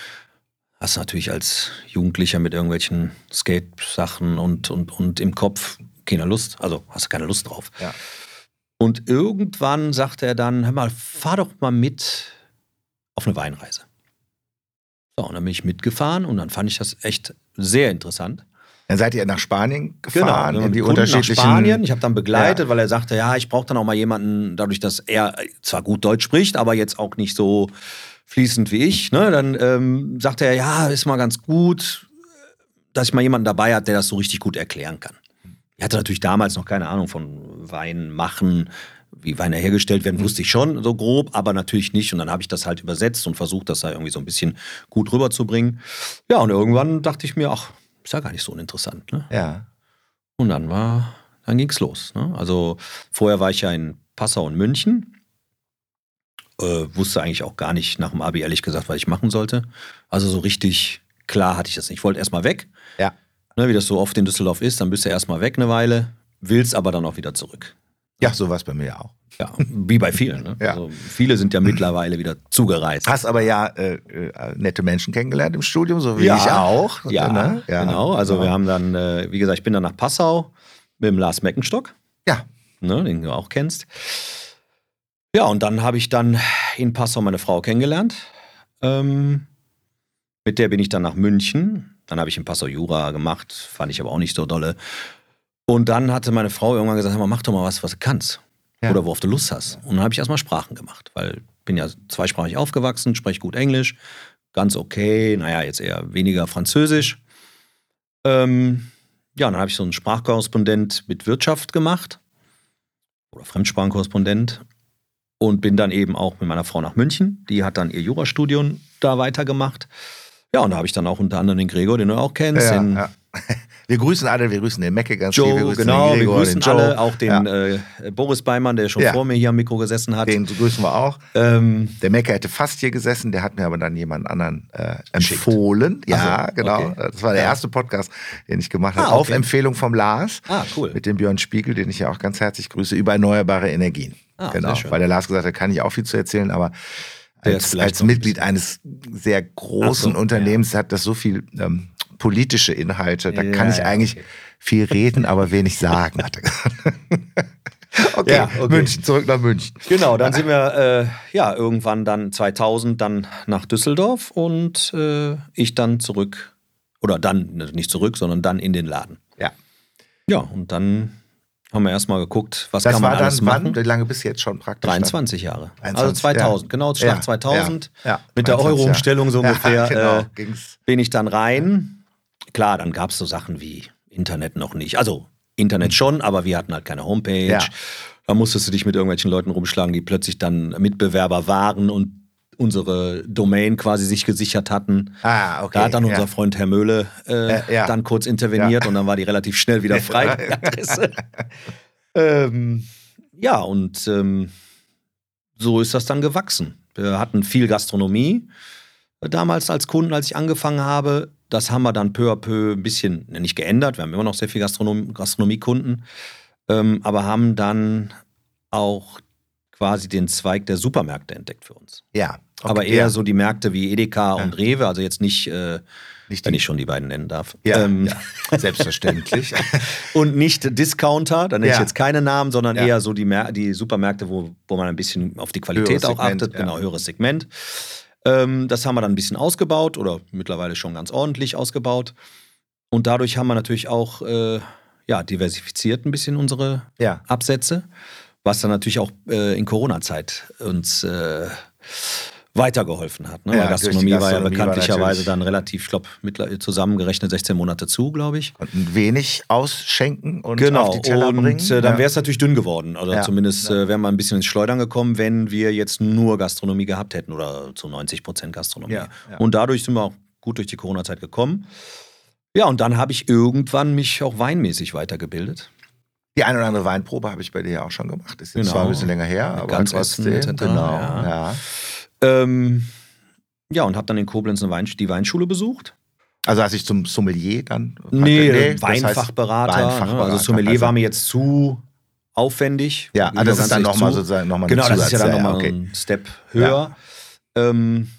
Hast du natürlich als Jugendlicher mit irgendwelchen Skate-Sachen und, und, und im Kopf keine Lust, also hast du keine Lust drauf. Ja. Und irgendwann sagte er dann, hör mal, fahr doch mal mit auf eine Weinreise. So, und dann bin ich mitgefahren und dann fand ich das echt sehr interessant. Dann seid ihr nach Spanien gefahren, Genau, in die Kunden unterschiedlichen. Nach Spanien. Ich habe dann begleitet, Ja. weil er sagte, ja, ich brauche dann auch mal jemanden, dadurch, dass er zwar gut Deutsch spricht, aber jetzt auch nicht so fließend wie ich. Ne? Dann ähm, sagte er, ja, ist mal ganz gut, dass ich mal jemanden dabei hat, der das so richtig gut erklären kann. Ich hatte natürlich damals noch keine Ahnung von Wein machen, wie Weine hergestellt werden, wusste ich schon so grob, aber natürlich nicht. Und dann habe ich das halt übersetzt und versucht, das da irgendwie so ein bisschen gut rüberzubringen. Ja, und irgendwann dachte ich mir, ach, ist ja gar nicht so uninteressant. Ne? Ja. Und dann war, dann ging's los. Ne? Also vorher war ich ja in Passau und München. Äh, wusste eigentlich auch gar nicht nach dem Abi, ehrlich gesagt, was ich machen sollte. Also so richtig klar hatte ich das nicht. Ich wollte erstmal weg. Ja. Ne, wie das so oft in Düsseldorf ist, dann bist du erstmal weg eine Weile, willst aber dann auch wieder zurück. Ja, so war es bei mir auch. Ja, wie bei vielen. Ne? Ja. Also viele sind ja mittlerweile wieder zugereist. Hast aber ja äh, äh, nette Menschen kennengelernt im Studium, so wie Ja. ich auch. Ja, ne? genau. Also ja. wir haben dann, äh, wie gesagt, ich bin dann nach Passau mit dem Lars Meckenstock. Ja, ne, den du auch kennst. Ja, und dann habe ich dann in Passau meine Frau kennengelernt. Ähm, mit der bin ich dann nach München. Dann habe ich in Passau Jura gemacht, fand ich aber auch nicht so dolle. Und dann hatte meine Frau irgendwann gesagt, "Hör mal, mach doch mal was, was du kannst. Ja. Oder worauf du Lust hast. Und dann habe ich erstmal Sprachen gemacht, weil ich bin ja zweisprachig aufgewachsen, spreche gut Englisch, ganz okay, naja, jetzt eher weniger Französisch. Ähm, ja, dann habe ich so einen Sprachkorrespondent mit Wirtschaft gemacht oder Fremdsprachenkorrespondent und bin dann eben auch mit meiner Frau nach München. Die hat dann ihr Jurastudium da weitergemacht. Ja, und da habe ich dann auch unter anderem den Gregor, den du auch kennst, ja, den ja. Wir grüßen alle, wir grüßen den Mecke ganz viel. Wir Joe, grüßen genau, den wir Gregor, grüßen den Joe. alle, auch den äh, Boris Beimann, der schon Ja. vor mir hier am Mikro gesessen hat. Den grüßen wir auch. Ähm, Der Mecke hätte fast hier gesessen, der hat mir aber dann jemand anderen äh, empfohlen. Ja, so, genau. okay. Das war der Ja. erste Podcast, den ich gemacht habe. Ah, Auf okay. Empfehlung vom Lars. ah, cool. Mit dem Björn Spiegel, den ich ja auch ganz herzlich grüße, über erneuerbare Energien. Ah, genau. Weil der Lars gesagt hat, kann ich auch viel zu erzählen, aber als, als Mitglied eines sehr großen so, Unternehmens hat das so viel ähm, politische Inhalte. Da kann Ja, ich ja, eigentlich okay. viel reden, aber wenig sagen, hat er okay, Ja, okay. München, zurück nach München. Genau, dann sind wir äh, ja irgendwann dann 2000 dann nach Düsseldorf und äh, ich dann zurück oder dann nicht zurück, sondern dann in den Laden. Ja. Ja, und dann haben wir erstmal geguckt, was Das kann man war dann alles wann? machen. Wie lange bist du jetzt schon praktisch? 23 Jahre. 23, also 2000, ja. genau, Schlag Ja, 2000. ja, Mit der 23 Euro-Umstellung so ungefähr genau, äh, bin ich dann rein. Klar, dann gab es so Sachen wie Internet noch nicht. Also Internet schon, aber wir hatten halt keine Homepage. Da musstest du dich mit irgendwelchen Leuten rumschlagen, die plötzlich dann Mitbewerber waren und unsere Domain quasi sich gesichert hatten. Ah, okay. Da hat dann ja. unser Freund Herr Möhle äh, Äh, ja. dann kurz interveniert Ja. und dann war die relativ schnell wieder frei, die Adresse. ähm, ja, und ähm, so ist das dann gewachsen. Wir hatten viel Gastronomie äh, damals als Kunden, als ich angefangen habe. Das haben wir dann peu à peu ein bisschen ne, nicht geändert. Wir haben immer noch sehr viel Gastronom Gastronomiekunden, ähm, aber haben dann auch quasi den Zweig der Supermärkte entdeckt für uns. Ja. Okay, aber eher ja. so die Märkte wie Edeka ja. und Rewe, also jetzt nicht, äh, nicht wenn ich schon die beiden nennen darf. Ja, ähm, ja. selbstverständlich. und nicht Discounter, da nenne ich jetzt keine Namen, sondern eher so die, Mer die Supermärkte, wo, wo man ein bisschen auf die Qualität höheres auch Segment, achtet, genau, höheres Segment. Ähm, das haben wir dann ein bisschen ausgebaut oder mittlerweile schon ganz ordentlich ausgebaut. Und dadurch haben wir natürlich auch äh, ja, diversifiziert ein bisschen unsere Absätze was dann natürlich auch äh, in Corona-Zeit uns äh, weitergeholfen hat. Ne? Ja, Gastronomie, Gastronomie, war ja bekanntlicherweise dann relativ, ich glaube, zusammengerechnet 16 Monate zu, glaube ich. Und wenig ausschenken und genau. auf die Teller und, bringen. Äh, dann ja. wäre es natürlich dünn geworden. Oder ja. zumindest äh, wären wir ein bisschen ins Schleudern gekommen, wenn wir jetzt nur Gastronomie gehabt hätten oder zu 90 Prozent Gastronomie. Und dadurch sind wir auch gut durch die Corona-Zeit gekommen. Ja, und dann habe ich irgendwann mich auch weinmäßig weitergebildet. Die eine oder andere Weinprobe habe ich bei dir ja auch schon gemacht. Das ist jetzt genau. zwar ein bisschen länger her, aber Ganz trotzdem. Genau. Ja. Ja. Ähm, ja, und habe dann in Koblenz eine Wein, die Weinschule besucht. Also als ich zum Sommelier dann? Nee, nee Weinfachberater. Das heißt Weinfachberater. Also Sommelier also, war mir jetzt zu aufwendig. Ja, also das ist dann nochmal sozusagen nochmal Genau, das ist ja dann nochmal okay. ein Step höher. Ja. Ähm,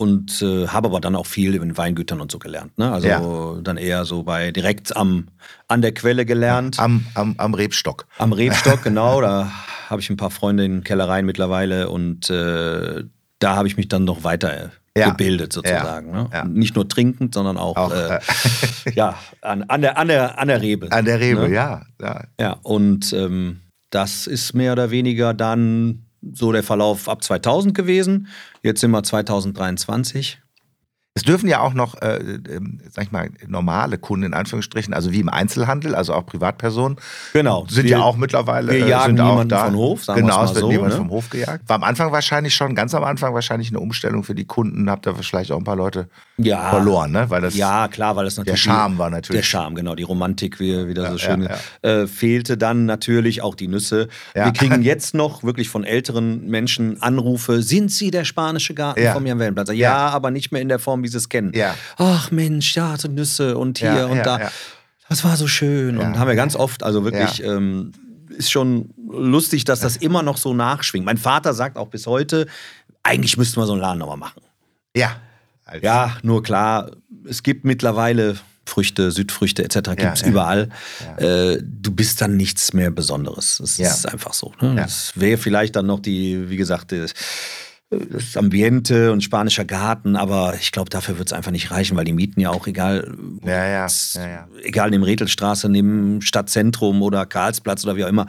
und äh, habe aber dann auch viel in Weingütern und so gelernt. Ne? Also ja. dann eher so bei direkt am, an der Quelle gelernt. Am, am, am Rebstock. Am Rebstock, genau. Da habe ich ein paar Freunde in Kellereien mittlerweile und äh, da habe ich mich dann noch weiter ja. gebildet sozusagen. Ne? Ja. Nicht nur trinkend, sondern auch, auch äh, äh ja, an, an, der, an, der, an der Rebe. An der Rebe, ne? ja, ja. Ja, und ähm, das ist mehr oder weniger dann so der Verlauf ab 2000 gewesen. Jetzt sind wir 2023. Es dürfen ja auch noch, äh, äh, sag ich mal, normale Kunden in Anführungsstrichen, also wie im Einzelhandel, also auch Privatpersonen, genau. sind wir, ja auch mittlerweile. Wir äh, jagen sind niemanden vom Hof, sagen Genau, es wird so, niemand ne? vom Hof gejagt. War am Anfang wahrscheinlich schon, ganz am Anfang wahrscheinlich eine Umstellung für die Kunden. Habt ihr vielleicht auch ein paar Leute ja. verloren, ne? Weil das ja, klar, weil das natürlich. Der Charme war natürlich. Der Charme, genau, die Romantik, wie wieder ja, so schön. Ja, äh, fehlte dann natürlich auch die Nüsse. Wir kriegen jetzt noch wirklich von älteren Menschen Anrufe: Sind Sie der spanische Garten vom Jan Wellenplatz? Ja, aber nicht mehr in der Form, wie Sie es kennen. Ja ach Mensch, ja, so Nüsse und hier ja, und ja, da. Ja. Das war so schön. Und haben wir ganz oft, also wirklich, ähm, ist schon lustig, dass das immer noch so nachschwingt. Mein Vater sagt auch bis heute, eigentlich müssten wir so einen Laden nochmal machen. Ja. Ja, nur klar, es gibt mittlerweile Früchte, Südfrüchte etc. gibt es ja, überall. Ja. Äh, du bist dann nichts mehr Besonderes. Das ja. ist einfach so. Ne? Das wäre vielleicht dann noch die, wie gesagt, die, das Ambiente und spanischer Garten, aber ich glaube, dafür wird es einfach nicht reichen, weil die Mieten ja auch egal, ja, ja, ja, ja. egal neben Retelstraße, neben Stadtzentrum oder Karlsplatz oder wie auch immer,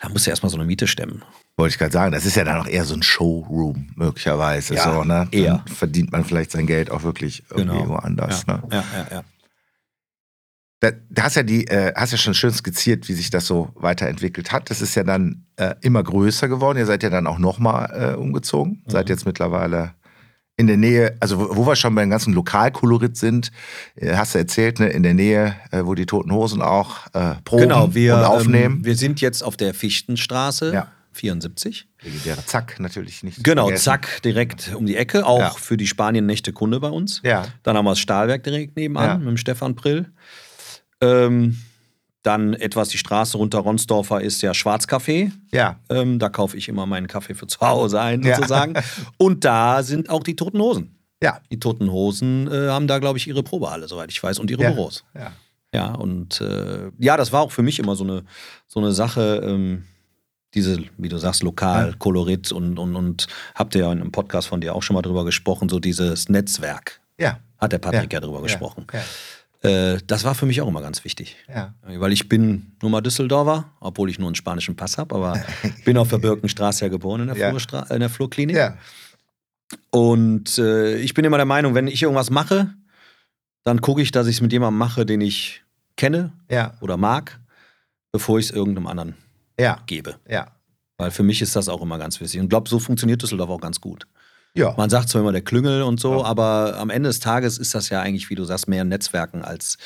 da musst du erstmal so eine Miete stemmen. Wollte ich gerade sagen, das ist ja dann auch eher so ein Showroom möglicherweise. Ja, so, ne? Eher. verdient man vielleicht sein Geld auch wirklich irgendwie genau. woanders. Ja, ne? ja, ja, ja. Da, da, hast ja die, äh, hast ja schon schön skizziert, wie sich das so weiterentwickelt hat. Das ist ja dann äh, immer größer geworden. Ihr seid ja dann auch nochmal äh, umgezogen. Mhm. Seid jetzt mittlerweile in der Nähe, also wo, wo wir schon beim ganzen Lokalkolorit sind, äh, hast du erzählt, ne, in der Nähe, äh, wo die Toten Hosen auch äh, proben genau, wir, und aufnehmen. Ähm, wir sind jetzt auf der Fichtenstraße. Ja. 74. Legendäre Zack, natürlich nicht. Genau, vergessen. Zack, direkt um die Ecke, auch ja. für die Spanien-Nächte Kunde bei uns. Ja. Dann haben wir das Stahlwerk direkt nebenan ja. mit dem Stefan Prill. Ähm, dann etwas die Straße runter Ronsdorfer ist ja Schwarzkaffee. Ja. Ähm, da kaufe ich immer meinen Kaffee für zu Hause ein, sozusagen. Ja. Und da sind auch die Toten Hosen. Ja. Die Toten Hosen äh, haben da, glaube ich, ihre Probehalle, soweit ich weiß, und ihre ja. Büros. Ja. Ja, und äh, ja, das war auch für mich immer so eine, so eine Sache, ähm, diese, wie du sagst, lokal, Kolorit und, und, und habt ihr ja in einem Podcast von dir auch schon mal drüber gesprochen, so dieses Netzwerk. Ja. Hat der Patrick ja, ja drüber gesprochen. Ja. Äh, das war für mich auch immer ganz wichtig. Ja. Weil ich bin nur mal Düsseldorfer, obwohl ich nur einen spanischen Pass habe, aber bin auf der Birkenstraße ja geboren in der, ja. Flur, in der Flurklinik. Ja. Und äh, ich bin immer der Meinung, wenn ich irgendwas mache, dann gucke ich, dass ich es mit jemandem mache, den ich kenne ja. oder mag, bevor ich es irgendeinem anderen ja. gebe. Ja. Weil für mich ist das auch immer ganz wichtig. Und ich glaube, so funktioniert Düsseldorf auch ganz gut. Ja. Man sagt zwar immer der Klüngel und so, ja. aber am Ende des Tages ist das ja eigentlich, wie du sagst, mehr Netzwerken als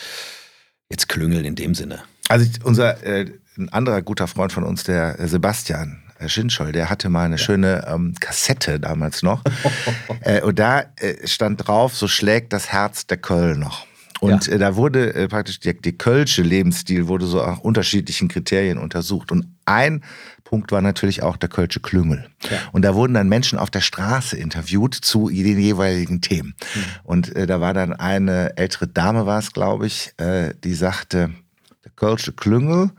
jetzt Klüngel in dem Sinne. Also unser äh, ein anderer guter Freund von uns, der Sebastian, Herr Schinschol, der hatte mal eine ja. schöne ähm, Kassette damals noch. äh, und da äh, stand drauf, so schlägt das Herz der Köln noch. Und ja. äh, da wurde äh, praktisch der, der Kölsche Lebensstil wurde so nach unterschiedlichen Kriterien untersucht. Und ein Punkt war natürlich auch der Kölsche Klüngel. Ja. Und da wurden dann Menschen auf der Straße interviewt zu den jeweiligen Themen. Mhm. Und äh, da war dann eine ältere Dame, war es, glaube ich, äh, die sagte, der Kölsche Klüngel,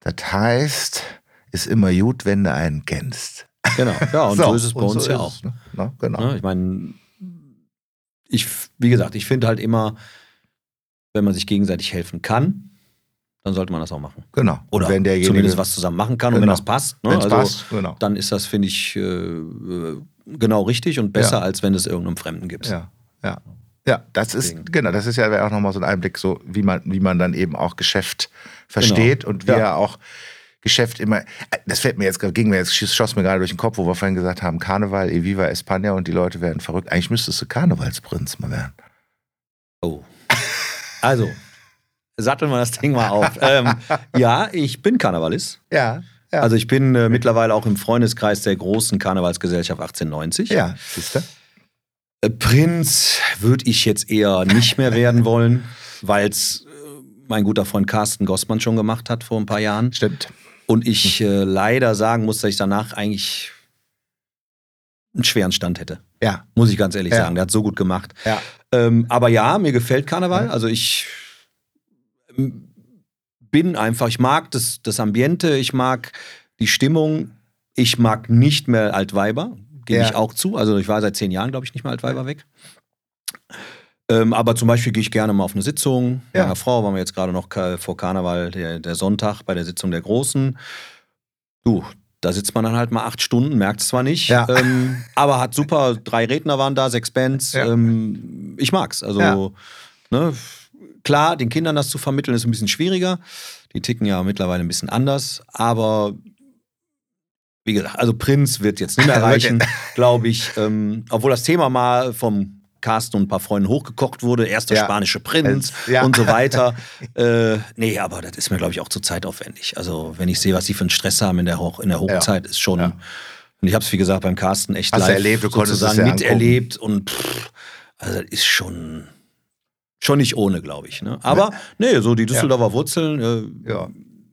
das heißt, ist immer gut, wenn du einen kennst. Genau, ja, und so, so ist es bei uns so ja auch. Es, ne? Na, genau. Ja, ich meine, ich, wie gesagt, ich finde halt immer, wenn man sich gegenseitig helfen kann, dann sollte man das auch machen. Genau. Oder wenn derjenige, zumindest was zusammen machen kann. Genau. Und wenn genau. das passt, ne? also, passt genau. dann ist das, finde ich, äh, genau richtig und besser, ja. als wenn es irgendeinem Fremden gibt. Ja, ja. Ja, das ist, Deswegen. genau, das ist ja auch nochmal so ein Einblick, so wie man, wie man dann eben auch Geschäft versteht genau. und wie ja. er auch Geschäft immer, das fällt mir jetzt, ging mir jetzt, schoss mir gerade durch den Kopf, wo wir vorhin gesagt haben, Karneval, Eviva España und die Leute werden verrückt. Eigentlich müsstest du Karnevalsprinz mal werden. Oh. Also, satteln wir das Ding mal auf. ähm, ja, ich bin Karnevalist. Ja. ja. Also ich bin äh, mittlerweile auch im Freundeskreis der großen Karnevalsgesellschaft 1890. Ja, siehst du? Äh, Prinz würde ich jetzt eher nicht mehr werden wollen, weil es äh, mein guter Freund Carsten Gossmann schon gemacht hat vor ein paar Jahren. Stimmt. Und ich äh, leider sagen muss, dass ich danach eigentlich einen schweren Stand hätte. Ja. Muss ich ganz ehrlich ja. sagen. Der hat so gut gemacht. Ja. Ähm, aber ja, mir gefällt Karneval. Also ich bin einfach, ich mag das, das Ambiente, ich mag die Stimmung. Ich mag nicht mehr Altweiber, gebe ja. ich auch zu. Also ich war seit zehn Jahren, glaube ich, nicht mehr Altweiber weg. Ähm, aber zum Beispiel gehe ich gerne mal auf eine Sitzung. Ja. Meiner Frau waren wir jetzt gerade noch vor Karneval, der, der Sonntag, bei der Sitzung der Großen. Du, da sitzt man dann halt mal acht Stunden, merkt es zwar nicht, ja. ähm, aber hat super, drei Redner waren da, sechs Bands. Ja. Ähm, ich mag's. Also, ja. ne, klar, den Kindern das zu vermitteln, ist ein bisschen schwieriger. Die ticken ja mittlerweile ein bisschen anders, aber wie gesagt, also Prinz wird jetzt nicht mehr erreichen, glaube ich. Ähm, obwohl das Thema mal vom Carsten und ein paar Freunden hochgekocht wurde, erster ja. spanische Prinz ja. und so weiter. äh, nee, aber das ist mir, glaube ich, auch zu zeitaufwendig. Also, wenn ich sehe, was sie für einen Stress haben in der, Hoch in der Hochzeit, ja. ist schon. Und ich habe es, wie gesagt, beim Carsten echt Hast live erlebt, du sozusagen miterlebt und pff, also das ist schon, schon nicht ohne, glaube ich. Ne? Aber nee, so die Düsseldorfer Wurzeln. Äh, ja.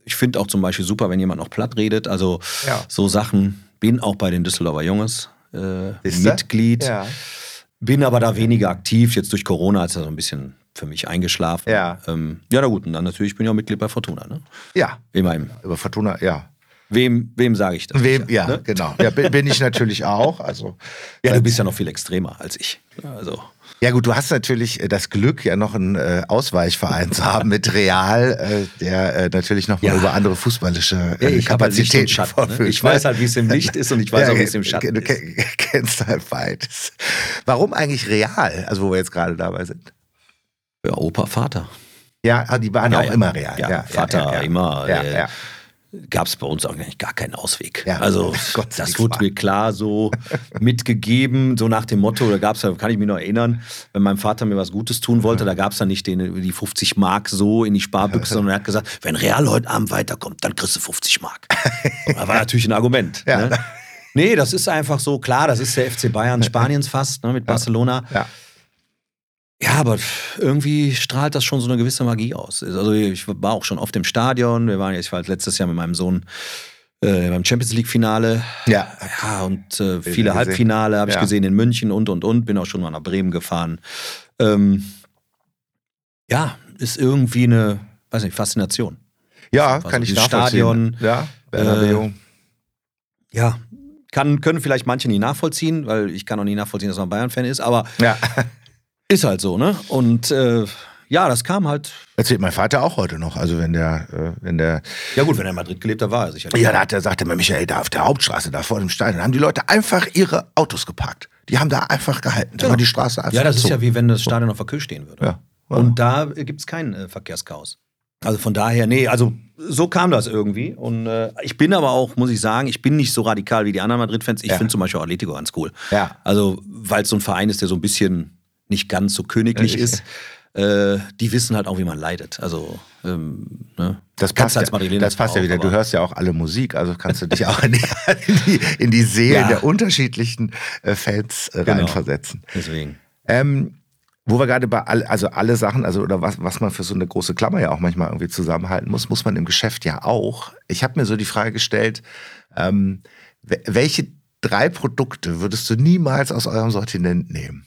Ich finde auch zum Beispiel super, wenn jemand noch platt redet. Also so Sachen. Bin auch bei den Düsseldorfer Junges äh, Mitglied. Ja. Bin aber da weniger aktiv. Jetzt durch Corona ist er so ein bisschen für mich eingeschlafen. Ja. Ähm, ja, na gut. Und dann natürlich bin ich auch Mitglied bei Fortuna. Ne? Ja. Immerhin. Über Fortuna, ja. Wem, wem sage ich das? Wem, ja, ne? genau. Ja, bin ich natürlich auch. Also, ja, du bist ja noch viel extremer als ich. Also. Ja gut, du hast natürlich äh, das Glück, ja noch einen äh, Ausweichverein zu haben mit Real, äh, der äh, natürlich noch mal ja. über andere fußballische äh, ja, Kapazitäten halt Schatten, verfügt. Ne? Ich weiß halt, wie es im Licht ist und ich weiß ja, auch, wie es im Schatten du, ist. Du kennst halt beides. Warum eigentlich Real, also wo wir jetzt gerade dabei sind? Ja, Opa, Vater. Ja, ah, die waren auch immer real. Ja, Vater immer. Ja, ja gab es bei uns eigentlich gar keinen Ausweg. Ja, also Gott, das wurde mir klar so mitgegeben, so nach dem Motto, da gab es, kann ich mich noch erinnern, wenn mein Vater mir was Gutes tun wollte, da gab es dann nicht den, die 50 Mark so in die Sparbüchse, sondern er hat gesagt, wenn Real heute Abend weiterkommt, dann kriegst du 50 Mark. das war natürlich ein Argument. Ja. Ne? Nee, das ist einfach so, klar, das ist der FC Bayern Spaniens fast, ne, mit Barcelona. Ja. Ja, aber irgendwie strahlt das schon so eine gewisse Magie aus. Also ich war auch schon oft im Stadion. Wir waren, ich war letztes Jahr mit meinem Sohn äh, beim Champions League Finale. Ja. Ja, und äh, viele Halbfinale habe ich ja. gesehen in München und und und. Bin auch schon mal nach Bremen gefahren. Ähm, ja, ist irgendwie eine, weiß nicht, Faszination. Ja, also kann ich nachvollziehen. Stadion. Ja, äh, ja, kann, können vielleicht manche nie nachvollziehen, weil ich kann auch nie nachvollziehen, dass man Bayern-Fan ist, aber ja. Ist halt so, ne? Und äh, ja, das kam halt. Erzählt mein Vater auch heute noch. Also wenn der, äh, wenn der. Ja gut, wenn er in Madrid gelebt hat, war er sicherlich. Ja, da hat er sagte mir, Michael, da auf der Hauptstraße, da vor dem Stadion, haben die Leute einfach ihre Autos geparkt. Die haben da einfach gehalten. Da ja. war die Straße einfach. Ja, das so. ist ja wie wenn das Stadion auf der Kühe stehen würde. Ja. ja. Und da gibt es kein äh, Verkehrschaos. Also von daher, nee, also so kam das irgendwie. Und äh, ich bin aber auch, muss ich sagen, ich bin nicht so radikal wie die anderen Madrid-Fans. Ich ja. finde zum Beispiel Atletico ganz cool. Ja. Also, weil es so ein Verein ist, der so ein bisschen nicht ganz so königlich ja, ist. äh, die wissen halt auch, wie man leidet. Also, ähm, ne? Das passt, als ja, das passt ja wieder. Du hörst ja auch alle Musik, also kannst du dich auch in die, in die, in die Seelen ja. der unterschiedlichen äh, Fans äh, genau. reinversetzen. Deswegen. Ähm, wo wir gerade bei all, also alle Sachen, also oder was, was man für so eine große Klammer ja auch manchmal irgendwie zusammenhalten muss, muss man im Geschäft ja auch. Ich habe mir so die Frage gestellt, ähm, welche drei Produkte würdest du niemals aus eurem Sortiment nehmen?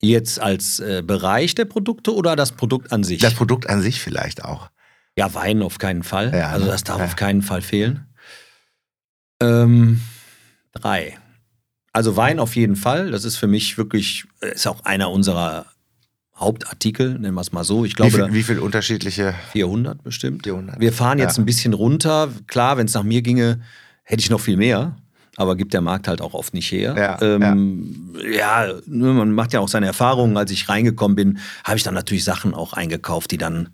Jetzt als äh, Bereich der Produkte oder das Produkt an sich? Das Produkt an sich vielleicht auch. Ja, Wein auf keinen Fall. Ja, also ne? das darf ja. auf keinen Fall fehlen. Ähm, drei. Also Wein auf jeden Fall. Das ist für mich wirklich, äh, ist auch einer unserer Hauptartikel, nennen wir es mal so. Ich glaube, wie, viel, wie viel unterschiedliche? 400 bestimmt. 400. Wir fahren jetzt ja. ein bisschen runter. Klar, wenn es nach mir ginge, hätte ich noch viel mehr aber gibt der Markt halt auch oft nicht her. Ja, ähm, ja. ja, ne, man macht ja auch seine Erfahrungen. Als ich reingekommen bin, habe ich dann natürlich Sachen auch eingekauft, die dann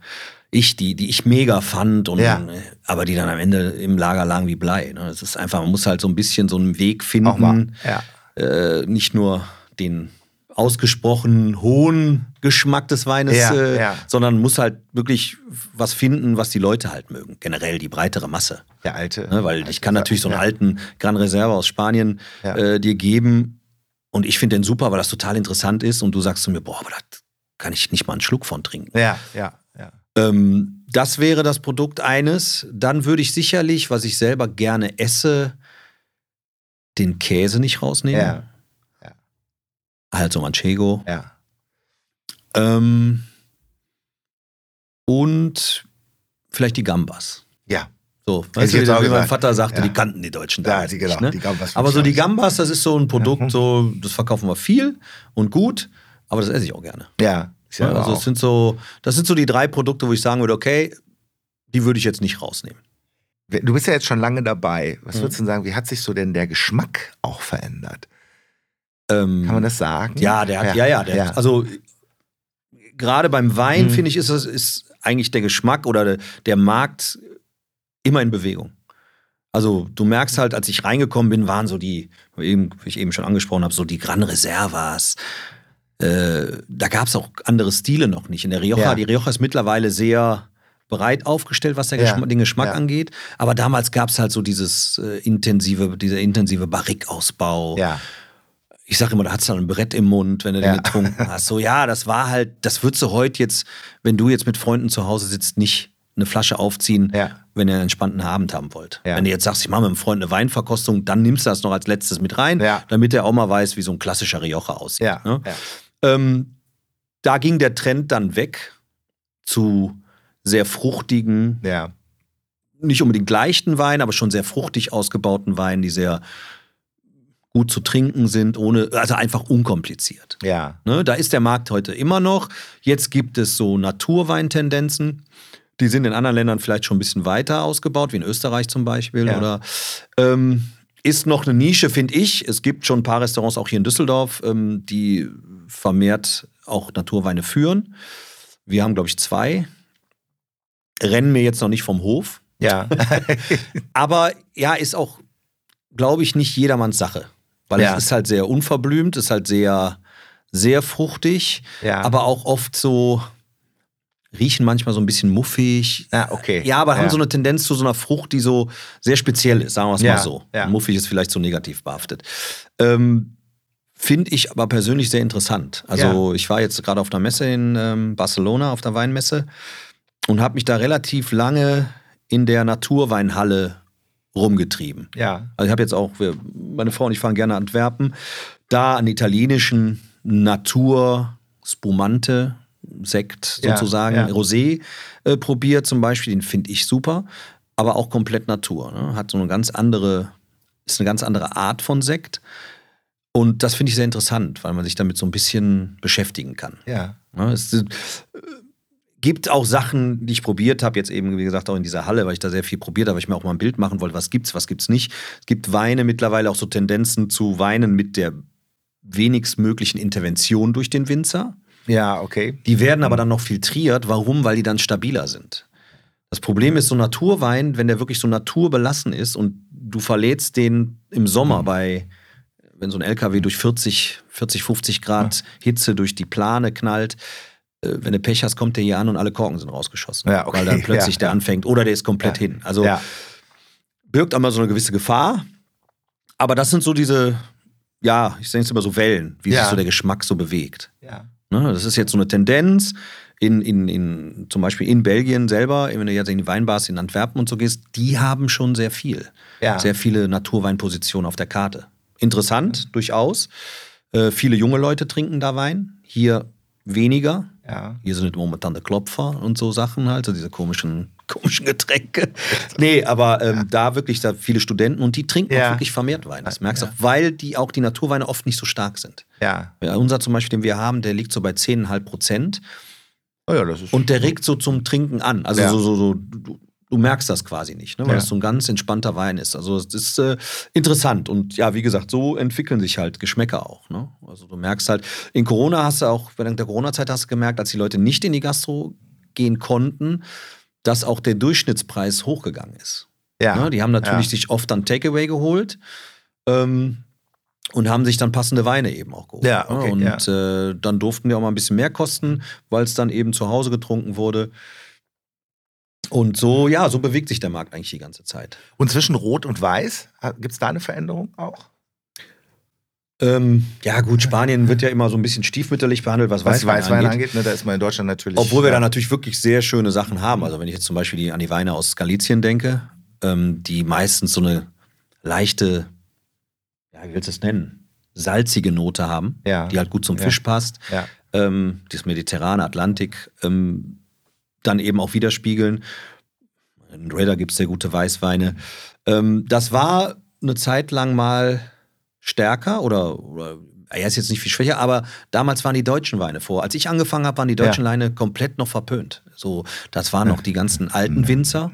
ich, die, die ich mega fand, und, ja. aber die dann am Ende im Lager lagen wie Blei. Ne? Es ist einfach, man muss halt so ein bisschen so einen Weg finden, ja. äh, nicht nur den ausgesprochen hohen Geschmack des Weines, ja, äh, ja. sondern muss halt wirklich was finden, was die Leute halt mögen. Generell die breitere Masse. Der alte. Ne, weil ich kann natürlich so einen ja. alten Gran Reserva aus Spanien äh, dir geben und ich finde den super, weil das total interessant ist und du sagst zu mir, boah, aber da kann ich nicht mal einen Schluck von trinken. Ja, ja, ja. Ähm, das wäre das Produkt eines. Dann würde ich sicherlich, was ich selber gerne esse, den Käse nicht rausnehmen. Ja halt so Manchego. Ja. Ähm, und vielleicht die Gambas. Ja. So, weißt du, wie, wie mein Vater sagte, ja. die kannten die Deutschen da. Ja, die, genau, nicht, ne? die Gambas aber so die Gambas, das ist so ein Produkt, mhm. so, das verkaufen wir viel und gut, aber das esse ich auch gerne. Ja. ja also das sind so, das sind so die drei Produkte, wo ich sagen würde, okay, die würde ich jetzt nicht rausnehmen. Du bist ja jetzt schon lange dabei. Was würdest du denn sagen, wie hat sich so denn der Geschmack auch verändert? Ähm, Kann man das sagen? Ja, der hat, ja, ja, der, ja. also gerade beim Wein, mhm. finde ich, ist, das, ist eigentlich der Geschmack oder der, der Markt immer in Bewegung. Also du merkst halt, als ich reingekommen bin, waren so die, wie ich eben schon angesprochen habe, so die Gran Reservas. Äh, da gab es auch andere Stile noch nicht. In der Rioja, ja. die Rioja ist mittlerweile sehr breit aufgestellt, was ja. Geschmack, den Geschmack ja. angeht. Aber damals gab es halt so dieses äh, intensive, dieser intensive Barrikausbau. Ja ich sage immer, da hat's dann ein Brett im Mund, wenn du ja. den getrunken hast. So, ja, das war halt, das würdest du heute jetzt, wenn du jetzt mit Freunden zu Hause sitzt, nicht eine Flasche aufziehen, ja. wenn ihr einen entspannten Abend haben wollt. Ja. Wenn du jetzt sagst, ich mache mit einem Freund eine Weinverkostung, dann nimmst du das noch als letztes mit rein, ja. damit er auch mal weiß, wie so ein klassischer Rioja aussieht. Ne? Ähm, da ging der Trend dann weg zu sehr fruchtigen, nicht unbedingt leichten Weinen, aber schon sehr fruchtig ausgebauten Weinen, die sehr gut zu trinken sind, ohne, also einfach unkompliziert. Ja. Ne, da ist der Markt heute immer noch. Jetzt gibt es so Naturweintendenzen. Die sind in anderen Ländern vielleicht schon ein bisschen weiter ausgebaut, wie in Österreich zum Beispiel. Ja. Oder ähm, ist noch eine Nische, finde ich. Es gibt schon ein paar Restaurants auch hier in Düsseldorf, ähm, die vermehrt auch Naturweine führen. Wir haben, glaube ich, zwei. Rennen mir jetzt noch nicht vom Hof. Ja. Aber ja, ist auch, glaube ich, nicht jedermanns Sache. Weil ja. es ist halt sehr unverblümt, ist halt sehr, sehr fruchtig, ja. aber auch oft so riechen manchmal so ein bisschen muffig. Ja, okay. Ja, aber haben so eine Tendenz zu so einer Frucht, die so sehr speziell ist, sagen wir es mal so. Muffig ist vielleicht so negativ behaftet. Ähm, Finde ich aber persönlich sehr interessant. Also ich war jetzt gerade auf einer Messe in ähm, Barcelona, auf der Weinmesse und habe mich da relativ lange in der Naturweinhalle rumgetrieben. Ja. Also ich habe jetzt auch, wir, meine Frau und ich fahren gerne Antwerpen, da einen italienischen Natur Spumante Sekt sozusagen, ja, ja. Rosé äh, probiert zum Beispiel, den finde ich super, aber auch komplett Natur. Ne? Hat so eine ganz andere, ist eine ganz andere Art von Sekt. Und das finde ich sehr interessant, weil man sich damit so ein bisschen beschäftigen kann. Ja. Ne? Es, Gibt auch Sachen, die ich probiert habe, jetzt eben, wie gesagt, auch in dieser Halle, weil ich da sehr viel probiert habe, weil ich mir auch mal ein Bild machen wollte, was gibt's, was gibt's nicht. Es gibt Weine mittlerweile auch so Tendenzen zu Weinen mit der wenigstmöglichen Intervention durch den Winzer. Ja, okay. Die werden aber dann noch filtriert. Warum? Weil die dann stabiler sind. Das Problem ist, so Naturwein, wenn der wirklich so naturbelassen ist und du verlädst den im Sommer mhm. bei wenn so ein LKW durch 40, 40, 50 Grad Hitze durch die Plane knallt, wenn du Pech hast, kommt der hier an und alle Korken sind rausgeschossen. Ja, okay. Weil dann plötzlich Ja, der ja. anfängt oder der ist komplett hin. Also birgt einmal so eine gewisse Gefahr. Aber das sind so diese, ja, ich nenne es immer so Wellen, wie sich so der Geschmack so bewegt. Ne, das ist jetzt so eine Tendenz. In, in, in, zum Beispiel in Belgien selber, wenn du jetzt in die Weinbars in Antwerpen und so gehst, die haben schon sehr viel. Sehr viele Naturweinpositionen auf der Karte. Interessant, durchaus. Äh, viele junge Leute trinken da Wein. Hier weniger. Ja. Hier sind momentan der Klopfer und so Sachen halt, so diese komischen, komischen Getränke. Nee, aber ähm, da wirklich da viele Studenten und die trinken Ja. auch wirklich vermehrt Wein. Das merkst du auch, weil die auch die Naturweine oft nicht so stark sind. Ja. Ja, unser zum Beispiel, den wir haben, der liegt so bei 10,5 Prozent Oh ja, das ist. und der regt so zum Trinken an. Also Ja. so, so, so du, merkst das quasi nicht, ne? weil Ja. es so ein ganz entspannter Wein ist. Also es ist äh, interessant und ja, wie gesagt, so entwickeln sich halt Geschmäcker auch. Ne? Also du merkst halt, in Corona hast du auch, während der Corona-Zeit hast du gemerkt, als die Leute nicht in die Gastro gehen konnten, dass auch der Durchschnittspreis hochgegangen ist. ja. Ne? Die haben natürlich Ja. sich oft dann Takeaway geholt ähm, und haben sich dann passende Weine eben auch geholt. Ja, okay, ne? Und äh, dann durften die auch mal ein bisschen mehr kosten, weil es dann eben zu Hause getrunken wurde. Und so, ja, so bewegt sich der Markt eigentlich die ganze Zeit. Und zwischen Rot und Weiß, gibt es da eine Veränderung auch? Ähm, ja, gut, Spanien wird ja immer so ein bisschen stiefmütterlich behandelt, was, Was Weißwein, Weißwein angeht. angeht, ne, da ist man in Deutschland natürlich. Obwohl wir ja. da natürlich wirklich sehr schöne Sachen haben. Also wenn ich jetzt zum Beispiel die, an die Weine aus Galizien denke, ähm, die meistens so eine leichte, ja, wie willst du es nennen, salzige Note haben, Ja. die halt gut zum. Fisch passt. Ja. Ähm, das mediterrane Atlantik ähm, dann eben auch widerspiegeln. In Raider gibt es sehr gute Weißweine. Ähm, das war eine Zeit lang mal stärker oder, oder er ist jetzt nicht viel schwächer, aber damals waren die deutschen Weine vor. Als ich angefangen habe, waren die deutschen Weine komplett noch verpönt. So, das waren noch die ganzen alten Winzer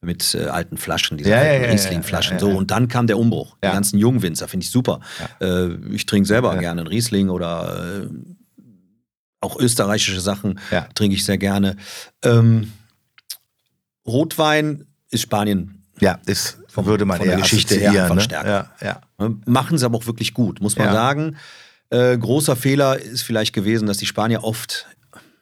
mit äh, alten Flaschen, diese Ja, ja, alten ja, ja, Riesling-Flaschen. ja, ja, So, ja. und dann kam der Umbruch. Ja. Die ganzen Jungwinzer, finde ich super. Äh, ich trinke selber Ja. gerne einen Riesling oder äh, auch österreichische Sachen Ja. trinke ich sehr gerne. Ähm, Rotwein ist Spanien Ja, ist, Vom- würde man von der Geschichte her einfach ne? stärker. Ja, ja. Ne? Machen sie aber auch wirklich gut, muss man sagen. Äh, großer Fehler ist vielleicht gewesen, dass die Spanier oft,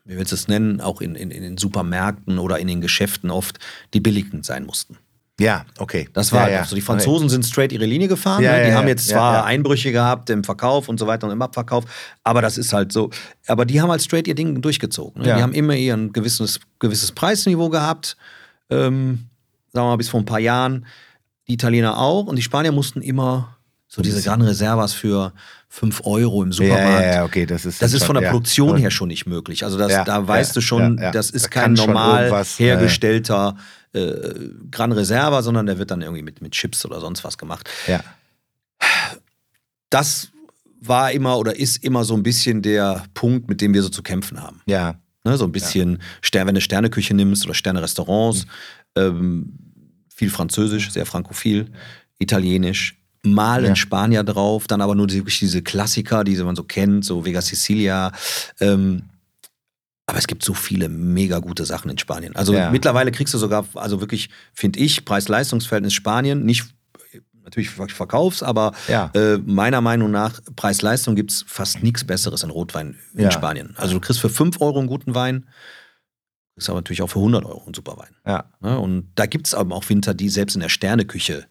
wie willst du es nennen, auch in, in, in den Supermärkten oder in den Geschäften oft die billigsten sein mussten. Ja, okay. Das war ja, ja. so. Die Franzosen sind straight ihre Linie gefahren. Ja, ne? Die haben jetzt zwar. Einbrüche gehabt im Verkauf und so weiter und im Abverkauf, aber das ist halt so. Aber die haben halt straight ihr Ding durchgezogen. Ne? Die haben immer ihr ein gewisses, gewisses Preisniveau gehabt. Ähm, sagen wir mal, bis vor ein paar Jahren. Die Italiener auch. Und die Spanier mussten immer so diese Gran Reservas für 5 Euro im Ja, Supermarkt. ja, ja, okay, das ist. Das ist von der ja. Produktion her schon nicht möglich. Also das, Ja, da weißt ja, du schon, ja, ja. das ist Da kein normal hergestellter äh, Gran Reserva, sondern der wird dann irgendwie mit, mit Chips oder sonst was gemacht. Ja. Das war immer oder ist immer so ein bisschen der Punkt, mit dem wir so zu kämpfen haben. Ja. Ne, so ein bisschen, Stern, wenn du Sterneküche nimmst oder Sterne-Restaurants, ähm, viel Französisch, sehr frankophil, Italienisch, mal Ja. ein Spanier drauf, dann aber nur wirklich diese Klassiker, die man so kennt, so Vega Sicilia. Ähm, aber es gibt so viele mega gute Sachen in Spanien. Also Ja. mittlerweile kriegst du sogar, also wirklich, finde ich, Preis-Leistungs-Verhältnis Spanien, nicht natürlich verkaufs, aber Ja. äh, meiner Meinung nach, Preis-Leistung gibt es fast nichts Besseres in Rotwein in Ja. Spanien. Also du kriegst für 5 Euro einen guten Wein, kriegst aber natürlich auch für 100 Euro einen super Wein. Ja. Ne? Und da gibt es aber auch Winter, die selbst in der Sterneküche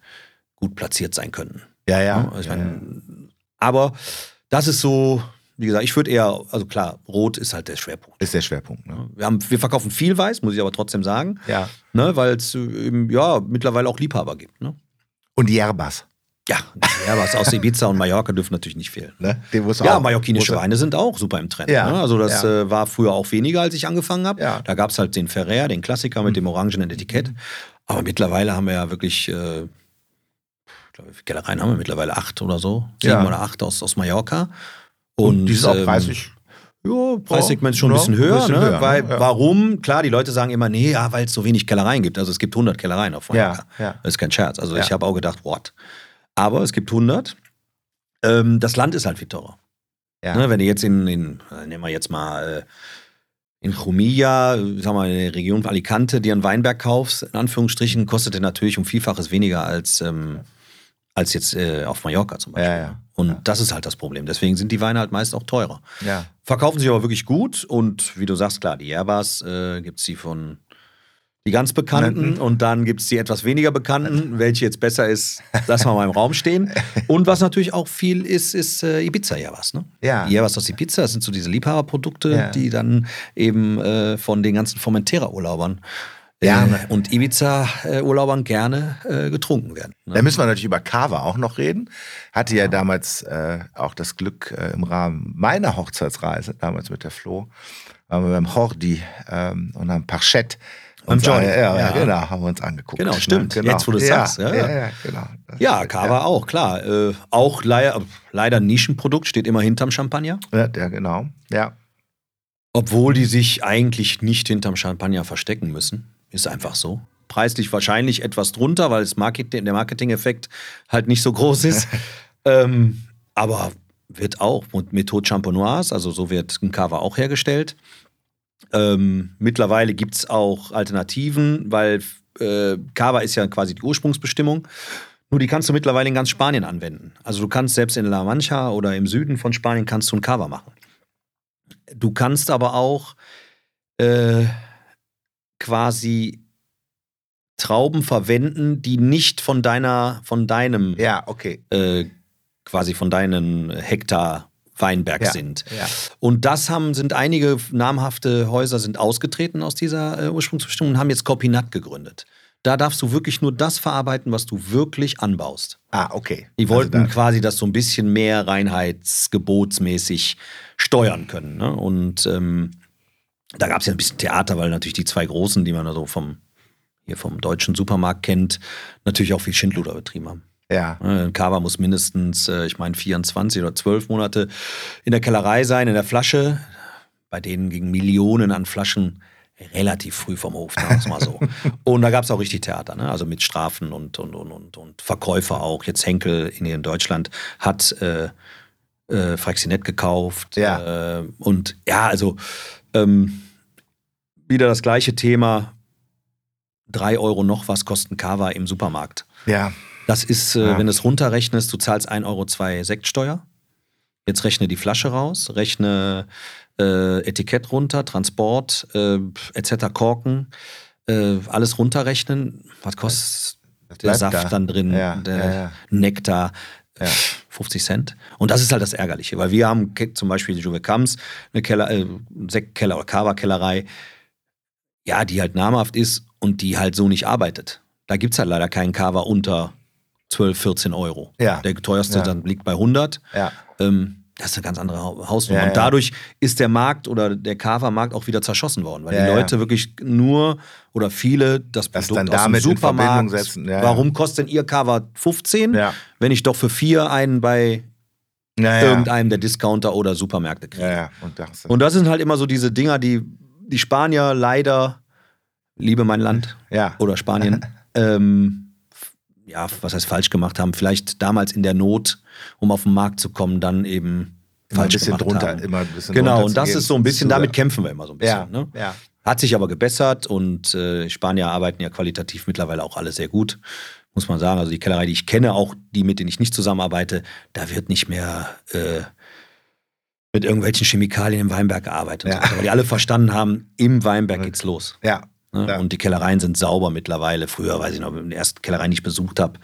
gut platziert sein könnten. Ja, ja. Ne? Ich ja, mein, Aber das ist so, wie gesagt, ich würde eher, also klar, Rot ist halt der Schwerpunkt. Ist der Schwerpunkt, ne? Wir, haben, wir verkaufen viel Weiß, muss ich aber trotzdem sagen, Ja. ne? weil es eben, ja, mittlerweile auch Liebhaber gibt. Ne? Und Yerbas, Ja, ja, was aus Ibiza und Mallorca dürfen natürlich nicht fehlen. ne? Ja, auch- mallorquinische Weine sind auch super im Trend. Ja, Ne? Also das ja. äh, war früher auch weniger, als ich angefangen habe. Ja. Da gab es halt den Ferrer, den Klassiker mit dem orangenen Etikett. Aber mittlerweile haben wir ja wirklich, äh, glaube, wie viele Kellereien haben wir mittlerweile? Acht oder so? Sieben Ja. oder acht aus, aus Mallorca. Und die sind auch ähm, preislich. Ja, Preissegment ist schon ein Ja, bisschen ein höher. bisschen ne? höher, ne? Weil, Ja. Warum? Klar, die Leute sagen immer, nee, ja, weil es so wenig Kellereien gibt. Also es gibt 100 Kellereien auf Mallorca. Ja. Das ist kein Scherz. Also ich habe auch gedacht, what? Aber es gibt 100. Ähm, das Land ist halt viel teurer. Ne, wenn du jetzt in, in äh, nehmen wir jetzt mal äh, in Jumilla, äh, sag mal in der Region von Alicante, dir einen Weinberg kaufst, in Anführungsstrichen, kostet der natürlich um Vielfaches weniger als, ähm, als jetzt äh, auf Mallorca zum Beispiel. Ja, ja. Und Ja. das ist halt das Problem. Deswegen sind die Weine halt meist auch teurer. Ja. Verkaufen sich aber wirklich gut und wie du sagst, klar, die Yerbas äh, gibt es die von die ganz Bekannten und dann gibt es die etwas weniger Bekannten. Welche jetzt besser ist, lassen wir mal im Raum stehen. Und was natürlich auch viel ist, ist äh, Ibiza-Yerbas. Ne? Ja. Die Yerbas aus Ibiza, das sind so diese Liebhaberprodukte, Ja. die dann eben äh, von den ganzen Formentera-Urlaubern Ja. Äh, und Ibiza-Urlaubern gerne äh, getrunken werden. Ne? Da müssen wir natürlich über Kava auch noch reden. Hatte ja damals äh, auch das Glück äh, im Rahmen meiner Hochzeitsreise, damals mit der Flo, waren wir beim Hordi ähm, und haben Parchette. Beim uns Johnny, ja, ja, ja. genau, haben wir uns angeguckt. Genau, ne? stimmt. Genau. Jetzt, wo du's ja, sagst, ja, ja, ja. ja, genau. Das- Ja, Kava auch, klar. Äh, auch leider, leider Nischenprodukt, steht immer hinterm Champagner. Ja, ja, genau. Ja. Obwohl die sich eigentlich nicht hinterm Champagner verstecken müssen. Ist einfach so. Preislich wahrscheinlich etwas drunter, weil Marketing, der Marketing-Effekt halt nicht so groß ist. ähm, aber wird auch mit Methode Champenoise, also so wird ein Cava auch hergestellt. Ähm, mittlerweile gibt es auch Alternativen, weil äh, Cava ist ja quasi die Ursprungsbestimmung. Nur die kannst du mittlerweile in ganz Spanien anwenden. Also du kannst selbst in La Mancha oder im Süden von Spanien kannst du ein Cava machen. Du kannst aber auch äh, quasi Trauben verwenden, die nicht von deiner, von deinem, ja, okay. äh, quasi von deinen Hektar Weinberg Ja. sind. Ja. Und das haben, sind einige namhafte Häuser sind ausgetreten aus dieser äh, Ursprungsbestimmung und haben jetzt Copinat gegründet. Da darfst du wirklich nur das verarbeiten, was du wirklich anbaust. Ah, okay. Die wollten Also quasi das so ein bisschen mehr reinheitsgebotsmäßig steuern können. Ne? Und ähm, da gab es ja ein bisschen Theater, weil natürlich die zwei Großen, die man da so vom, hier vom deutschen Supermarkt kennt, natürlich auch viel Schindluder betrieben haben. ja. Ein Kava muss mindestens, äh, ich meine, 24 oder 12 Monate in der Kellerei sein, in der Flasche. Bei denen gingen Millionen an Flaschen relativ früh vom Hof, sagen wir es mal so. und da gab es auch richtig Theater, ne? also mit Strafen und, und, und, und, und Verkäufer auch. Jetzt Henkel in, in Deutschland hat äh, äh, Fraxinet gekauft. Ja. Äh, und ja, also ähm, wieder das gleiche Thema. Drei Euro noch was kosten Kava im Supermarkt. Ja. Das ist, äh, Ja. wenn du es runterrechnest, du zahlst 1,02 Euro Sektsteuer. Jetzt rechne die Flasche raus, rechne äh, Etikett runter, Transport, äh, etc., Korken, äh, alles runterrechnen. Was kostet der Saft da. dann drin, Ja, der ja. Nektar? Ja. 50 Cent. Und das ist halt das Ärgerliche, weil wir haben zum Beispiel die Juve Kams, eine Keller, äh, Sektkeller oder Kava-Kellerei, ja, die halt namhaft ist und die halt so nicht arbeitet. Da gibt es halt leider keinen Kava unter 12, 14 Euro. Ja. Der teuerste Ja. dann liegt bei 100. Ja. Ähm, das ist eine ganz andere Hau- Hausnummer. Ja, und dadurch ist der Markt oder der Kava-Markt auch wieder zerschossen worden, weil die. Leute wirklich nur oder viele das Das Produkt dann aus dem damit Supermarkt. Setzen. Warum kostet denn ihr Kava 15, Ja. wenn ich doch für vier einen bei irgendeinem der Discounter oder Supermärkte kriege? Und das, Und das sind halt immer so diese Dinger, die die Spanier leider, liebe mein Land oder Spanien, ähm, ja, was heißt falsch gemacht haben, vielleicht damals in der Not, um auf den Markt zu kommen, dann eben Immer ein falsch bisschen gemacht drunter, haben. immer ein bisschen Genau, und das ist so ein bisschen, damit kämpfen wir immer so ein Ja, bisschen. Ne? ja. Hat sich aber gebessert und äh, Spanier arbeiten ja qualitativ mittlerweile auch alle sehr gut, muss man sagen. Also die Kellerei, die ich kenne, auch die, mit denen ich nicht zusammenarbeite, da wird nicht mehr äh, mit irgendwelchen Chemikalien im Weinberg gearbeitet. Ja. so Weil die alle verstanden haben, im Weinberg geht's los. Ja. Ne? Ja. Und die Kellereien sind sauber mittlerweile. Früher, weiß ich noch, in der ersten Kellerei, die ich besucht habe,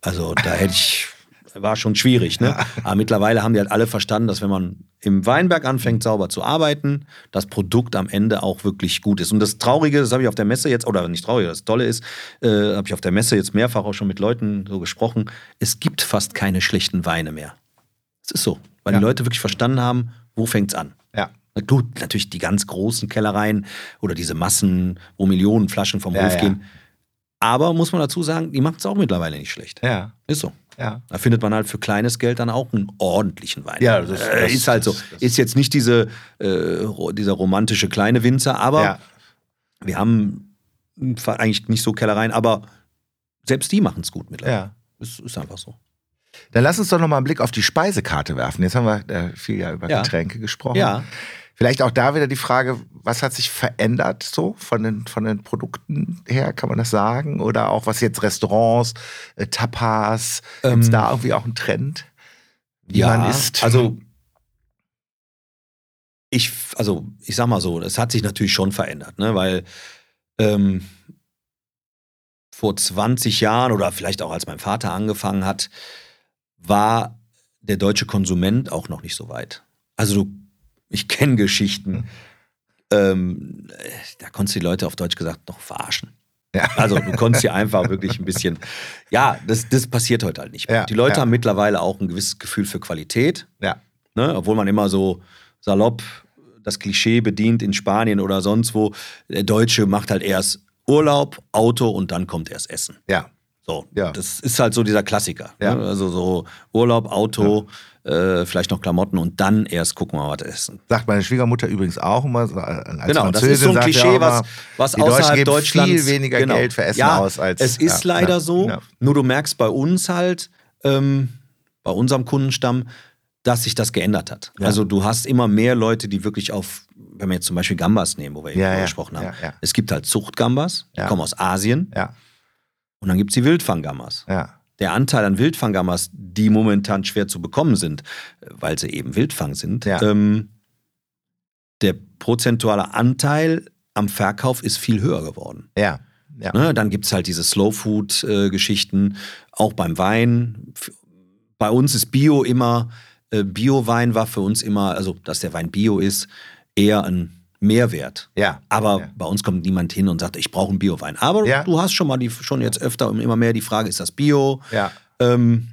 also da hätte ich, war schon schwierig. Ne? Aber mittlerweile haben die halt alle verstanden, dass wenn man im Weinberg anfängt, sauber zu arbeiten, das Produkt am Ende auch wirklich gut ist. Und das Traurige, das habe ich auf der Messe jetzt, oder nicht traurig, das Tolle ist, äh, habe ich auf der Messe jetzt mehrfach auch schon mit Leuten so gesprochen, es gibt fast keine schlechten Weine mehr. Es ist so, weil Ja. die Leute wirklich verstanden haben, wo fängt's an. Ja. Gut, natürlich die ganz großen Kellereien oder diese Massen, wo Millionen Flaschen vom Ja, Hof ja. gehen. Aber muss man dazu sagen, die macht es auch mittlerweile nicht schlecht. Ja. Ist so. Ja. Da findet man halt für kleines Geld dann auch einen ordentlichen Wein. Ja, das- äh, das- ist halt so. das- das- ist jetzt nicht diese, äh, dieser romantische kleine Winzer, aber Ja. wir haben eigentlich nicht so Kellereien, aber selbst die machen es gut mittlerweile. ja. Ist, ist einfach so. Dann lass uns doch noch mal einen Blick auf die Speisekarte werfen. Jetzt haben wir äh, viel ja über Ja. Getränke gesprochen. Ja, Vielleicht auch da wieder die Frage, was hat sich verändert so von den, von den Produkten her, kann man das sagen? Oder auch was jetzt Restaurants, äh, Tapas, ähm, gibt es da irgendwie auch einen Trend, wie ja, man isst? Also ich, also ich sag mal so, es hat sich natürlich schon verändert, ne? weil ähm, vor 20 Jahren oder vielleicht auch als mein Vater angefangen hat, war der deutsche Konsument auch noch nicht so weit. Also du, ich kenne Geschichten, ähm, da konntest du die Leute auf Deutsch gesagt noch verarschen. Ja. Also du konntest sie einfach wirklich ein bisschen, ja, das, das passiert heute halt nicht mehr. Ja, die Leute ja. haben mittlerweile auch ein gewisses Gefühl für Qualität. Ja. Ne, obwohl man immer so salopp das Klischee bedient in Spanien oder sonst wo. Der Deutsche macht halt erst Urlaub, Auto und dann kommt erst Essen. Ja. So, ja. das ist halt so dieser Klassiker. Ja. Ne? Also so Urlaub, Auto. Äh, vielleicht noch Klamotten und dann erst gucken wir mal was essen. Sagt meine Schwiegermutter übrigens auch immer. Als genau, das ist so ein Klischee, was, was die außerhalb Deutschlands viel weniger genau. Geld für Essen ja, aus als. Es ist leider so. Nur du merkst bei uns halt, ähm, bei unserem Kundenstamm, dass sich das geändert hat. Ja. Also du hast immer mehr Leute, die wirklich auf, wenn wir jetzt zum Beispiel Gambas nehmen, wo wir eben ja, gesprochen haben. Ja, es gibt halt Zuchtgambas, die kommen aus Asien. Und dann gibt es die Wildfanggammas. Der Anteil an Wildfanggammas, die momentan schwer zu bekommen sind, weil sie eben Wildfang sind, ähm, der prozentuale Anteil am Verkauf ist viel höher geworden. Ja. Ja. Ne, dann gibt es halt diese Slow-Food-Geschichten, äh, auch beim Wein. Bei uns ist Bio immer äh, Bio-Wein war für uns immer, also dass der Wein Bio ist, eher ein Mehrwert. Ja. Aber ja. bei uns kommt niemand hin und sagt, ich brauche einen Bio-Wein. Aber ja. du hast schon mal die, schon jetzt öfter und immer mehr die Frage, ist das Bio? Ja. Ähm,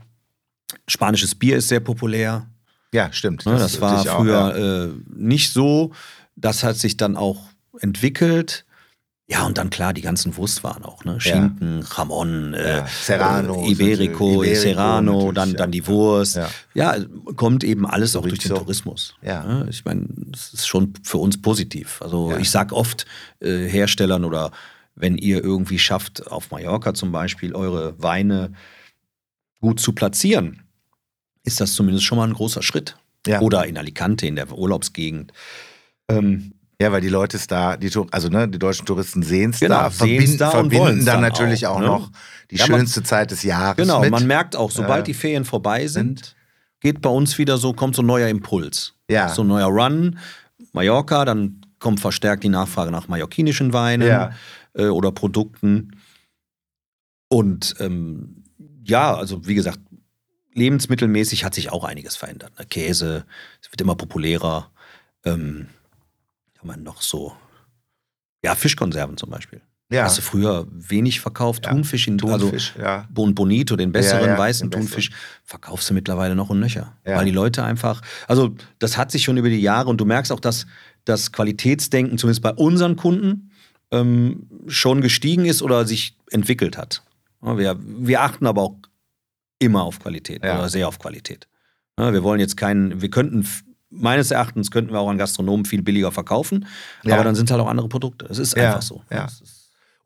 spanisches Bier ist sehr populär. Ja, stimmt. Ne, das, das war früher auch, ja. äh, nicht so. Das hat sich dann auch entwickelt. Ja, und dann klar, die ganzen Wurstwaren auch, ne? Schinken, ja. Jamon, äh, ja. Serrano, äh, Iberico, Iberico Serrano, dann, dann die Wurst. Ja. ja. kommt eben alles Chorizo. auch durch den Tourismus. Ja. Ich meine, das ist schon für uns positiv. Also ich sag oft äh, Herstellern oder wenn ihr irgendwie schafft, auf Mallorca zum Beispiel eure Weine gut zu platzieren, ist das zumindest schon mal ein großer Schritt. Oder in Alicante, in der Urlaubsgegend. Ähm, ja, weil die Leute es da, die, also ne, die deutschen Touristen sehen es genau, da, verbinden, da verbinden dann, dann natürlich auch, auch ne? noch die ja, schönste man, Zeit des Jahres. Genau, mit. man merkt auch, sobald äh, die Ferien vorbei sind, geht bei uns wieder so, kommt so ein neuer Impuls. Ja. So ein neuer Run. Mallorca, dann kommt verstärkt die Nachfrage nach mallorquinischen Weinen ja. äh, oder Produkten. Und ähm, ja, also wie gesagt, lebensmittelmäßig hat sich auch einiges verändert. Ne? Käse, es wird immer populärer. Ähm, kann man noch so? Ja, Fischkonserven zum Beispiel. Ja. Hast du früher wenig verkauft? Ja. Thunfisch, in, Thunfisch also ja. Bon Bonito, den besseren ja, weißen Thunfisch, verkaufst du mittlerweile noch und nöcher. Weil die Leute einfach, also das hat sich schon über die Jahre und du merkst auch, dass das Qualitätsdenken, zumindest bei unseren Kunden, ähm, schon gestiegen ist oder sich entwickelt hat. Wir, wir achten aber auch immer auf Qualität oder sehr auf Qualität. Wir wollen jetzt keinen, wir könnten meines Erachtens könnten wir auch an Gastronomen viel billiger verkaufen, ja. aber dann sind halt auch andere Produkte. Es ist ja, einfach so. Ja.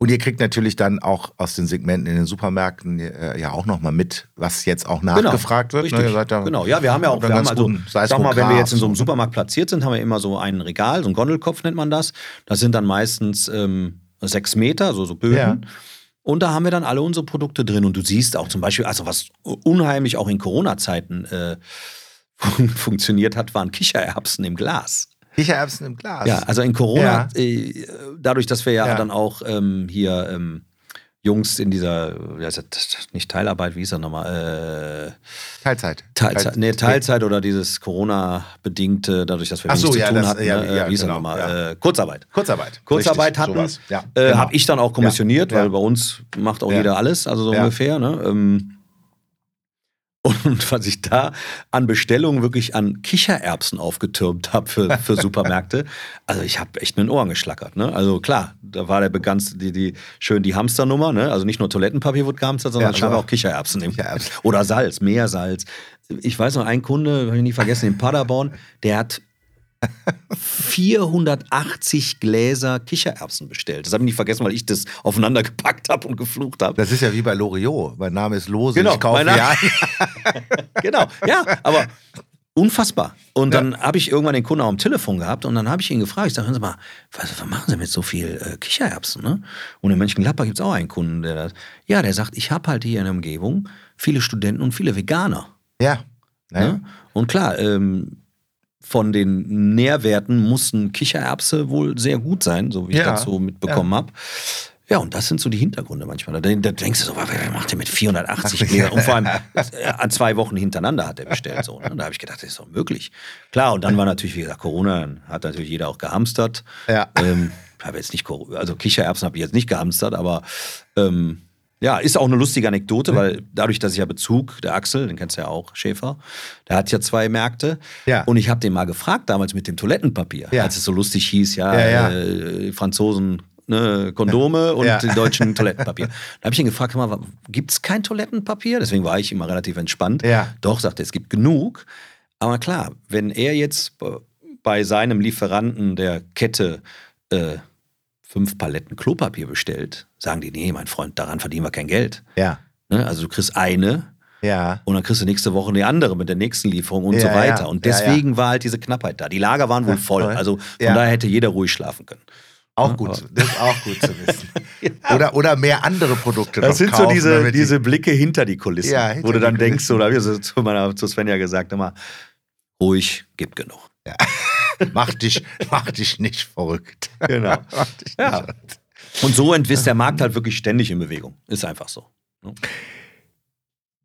Und ihr kriegt natürlich dann auch aus den Segmenten in den Supermärkten äh, ja auch nochmal mit, was jetzt auch genau, nachgefragt genau, wird. Ne? Ne? genau, ja, wir haben ja auch, wir haben also, guten, sag mal, wenn wir jetzt in so einem Supermarkt platziert sind, haben wir immer so ein Regal, so ein Gondelkopf nennt man das. Das sind dann meistens ähm, sechs Meter, also so Böden. Ja. Und da haben wir dann alle unsere Produkte drin. Und du siehst auch zum Beispiel, also was unheimlich auch in Corona-Zeiten äh, funktioniert hat, waren Kichererbsen im Glas. Kichererbsen im Glas? Ja, also in Corona, ja. äh, dadurch, dass wir ja, ja. dann auch ähm, hier ähm, Jungs in dieser, ja, nicht Teilarbeit, wie hieß er nochmal? Äh, Teilzeit. Teilzeit, nee, Teilzeit oder dieses Corona-bedingte, dadurch, dass wir so, zu tun das, hatten, ja, ne? ja, wie hieß genau, er nochmal? Äh, Kurzarbeit. Kurzarbeit. Kurzarbeit Richtig, hatten, ja, äh, genau. habe ich dann auch kommissioniert, weil bei uns macht auch jeder alles, also so ungefähr. Ne? Ähm, und was ich da an Bestellungen wirklich an Kichererbsen aufgetürmt habe für, für Supermärkte, also ich habe echt mit den Ohren geschlackert. Ne? Also klar, da war der begann die, die, schön die Hamsternummer, ne? also nicht nur Toilettenpapier wurde gehamstert, sondern ja, scheinbar auch Kichererbsen. Kichererbsen. Oder Salz, Meersalz. Ich weiß noch, ein Kunde, habe ich nie vergessen, in Paderborn, der hat 480 Gläser Kichererbsen bestellt. Das habe ich nicht vergessen, weil ich das aufeinander gepackt habe und geflucht habe. Das ist ja wie bei Loriot. Mein Name ist Lose, genau, ich kaufe ja. genau, ja, aber Unfassbar. Und dann habe ich irgendwann den Kunden auch am Telefon gehabt und dann habe ich ihn gefragt, ich sage, hören Sie mal, was, was machen Sie mit so viel äh, Kichererbsen? Ne? Und in Mönchengladbach gibt es auch einen Kunden, der das, ja, der sagt, ich habe halt hier in der Umgebung viele Studenten und viele Veganer. Ja. ja. Ne? Und klar, ähm, von den Nährwerten mussten Kichererbse wohl sehr gut sein, so wie ich Ja, das so mitbekommen habe. Ja, und das sind so die Hintergründe manchmal. Da, da denkst du so, was macht der mit 480 Gläser? Und vor allem äh, an zwei Wochen hintereinander hat er bestellt. So, ne? Da habe ich gedacht, das ist doch möglich. Klar, und dann war natürlich, wie gesagt, Corona, hat natürlich jeder auch gehamstert. Ja. Ähm, habe jetzt nicht, also Kichererbsen habe ich jetzt nicht gehamstert, aber ähm, ja, ist auch eine lustige Anekdote, weil dadurch, dass ich ja Bezug, der Axel, den kennst du ja auch, Schäfer, der hat ja zwei Märkte. Ja. Und ich habe den mal gefragt damals mit dem Toilettenpapier, Ja. als es so lustig hieß, ja, Ja, ja. Äh, Franzosen ne, Kondome und Ja. die Deutschen Toilettenpapier. Da habe ich ihn gefragt, gibt es kein Toilettenpapier? Deswegen war ich immer relativ entspannt. Ja. Doch, sagte er, es gibt genug. Aber klar, wenn er jetzt bei seinem Lieferanten der Kette äh, fünf Paletten Klopapier bestellt, sagen die, nee, mein Freund, daran verdienen wir kein Geld. Ja. Ne? Also du kriegst eine Ja. und dann kriegst du nächste Woche die andere mit der nächsten Lieferung und Ja, so weiter. ja. Und Ja, deswegen war halt diese Knappheit da. Die Lager waren wohl voll. Also von Ja. daher hätte jeder ruhig schlafen können. Auch gut. Das ist auch gut zu wissen. oder, oder mehr andere Produkte Das sind so kaufen, diese, damit die- diese Blicke hinter die Kulissen, Ja, hinter wo du dann Kulissen. denkst, oder ich so zu, meiner, zu Svenja gesagt, immer, ruhig, gibt genug. Mach, dich, mach dich nicht verrückt. Genau. Mach dich nicht Ja. verrückt. Und so ist der Markt halt wirklich ständig in Bewegung. Ist einfach so.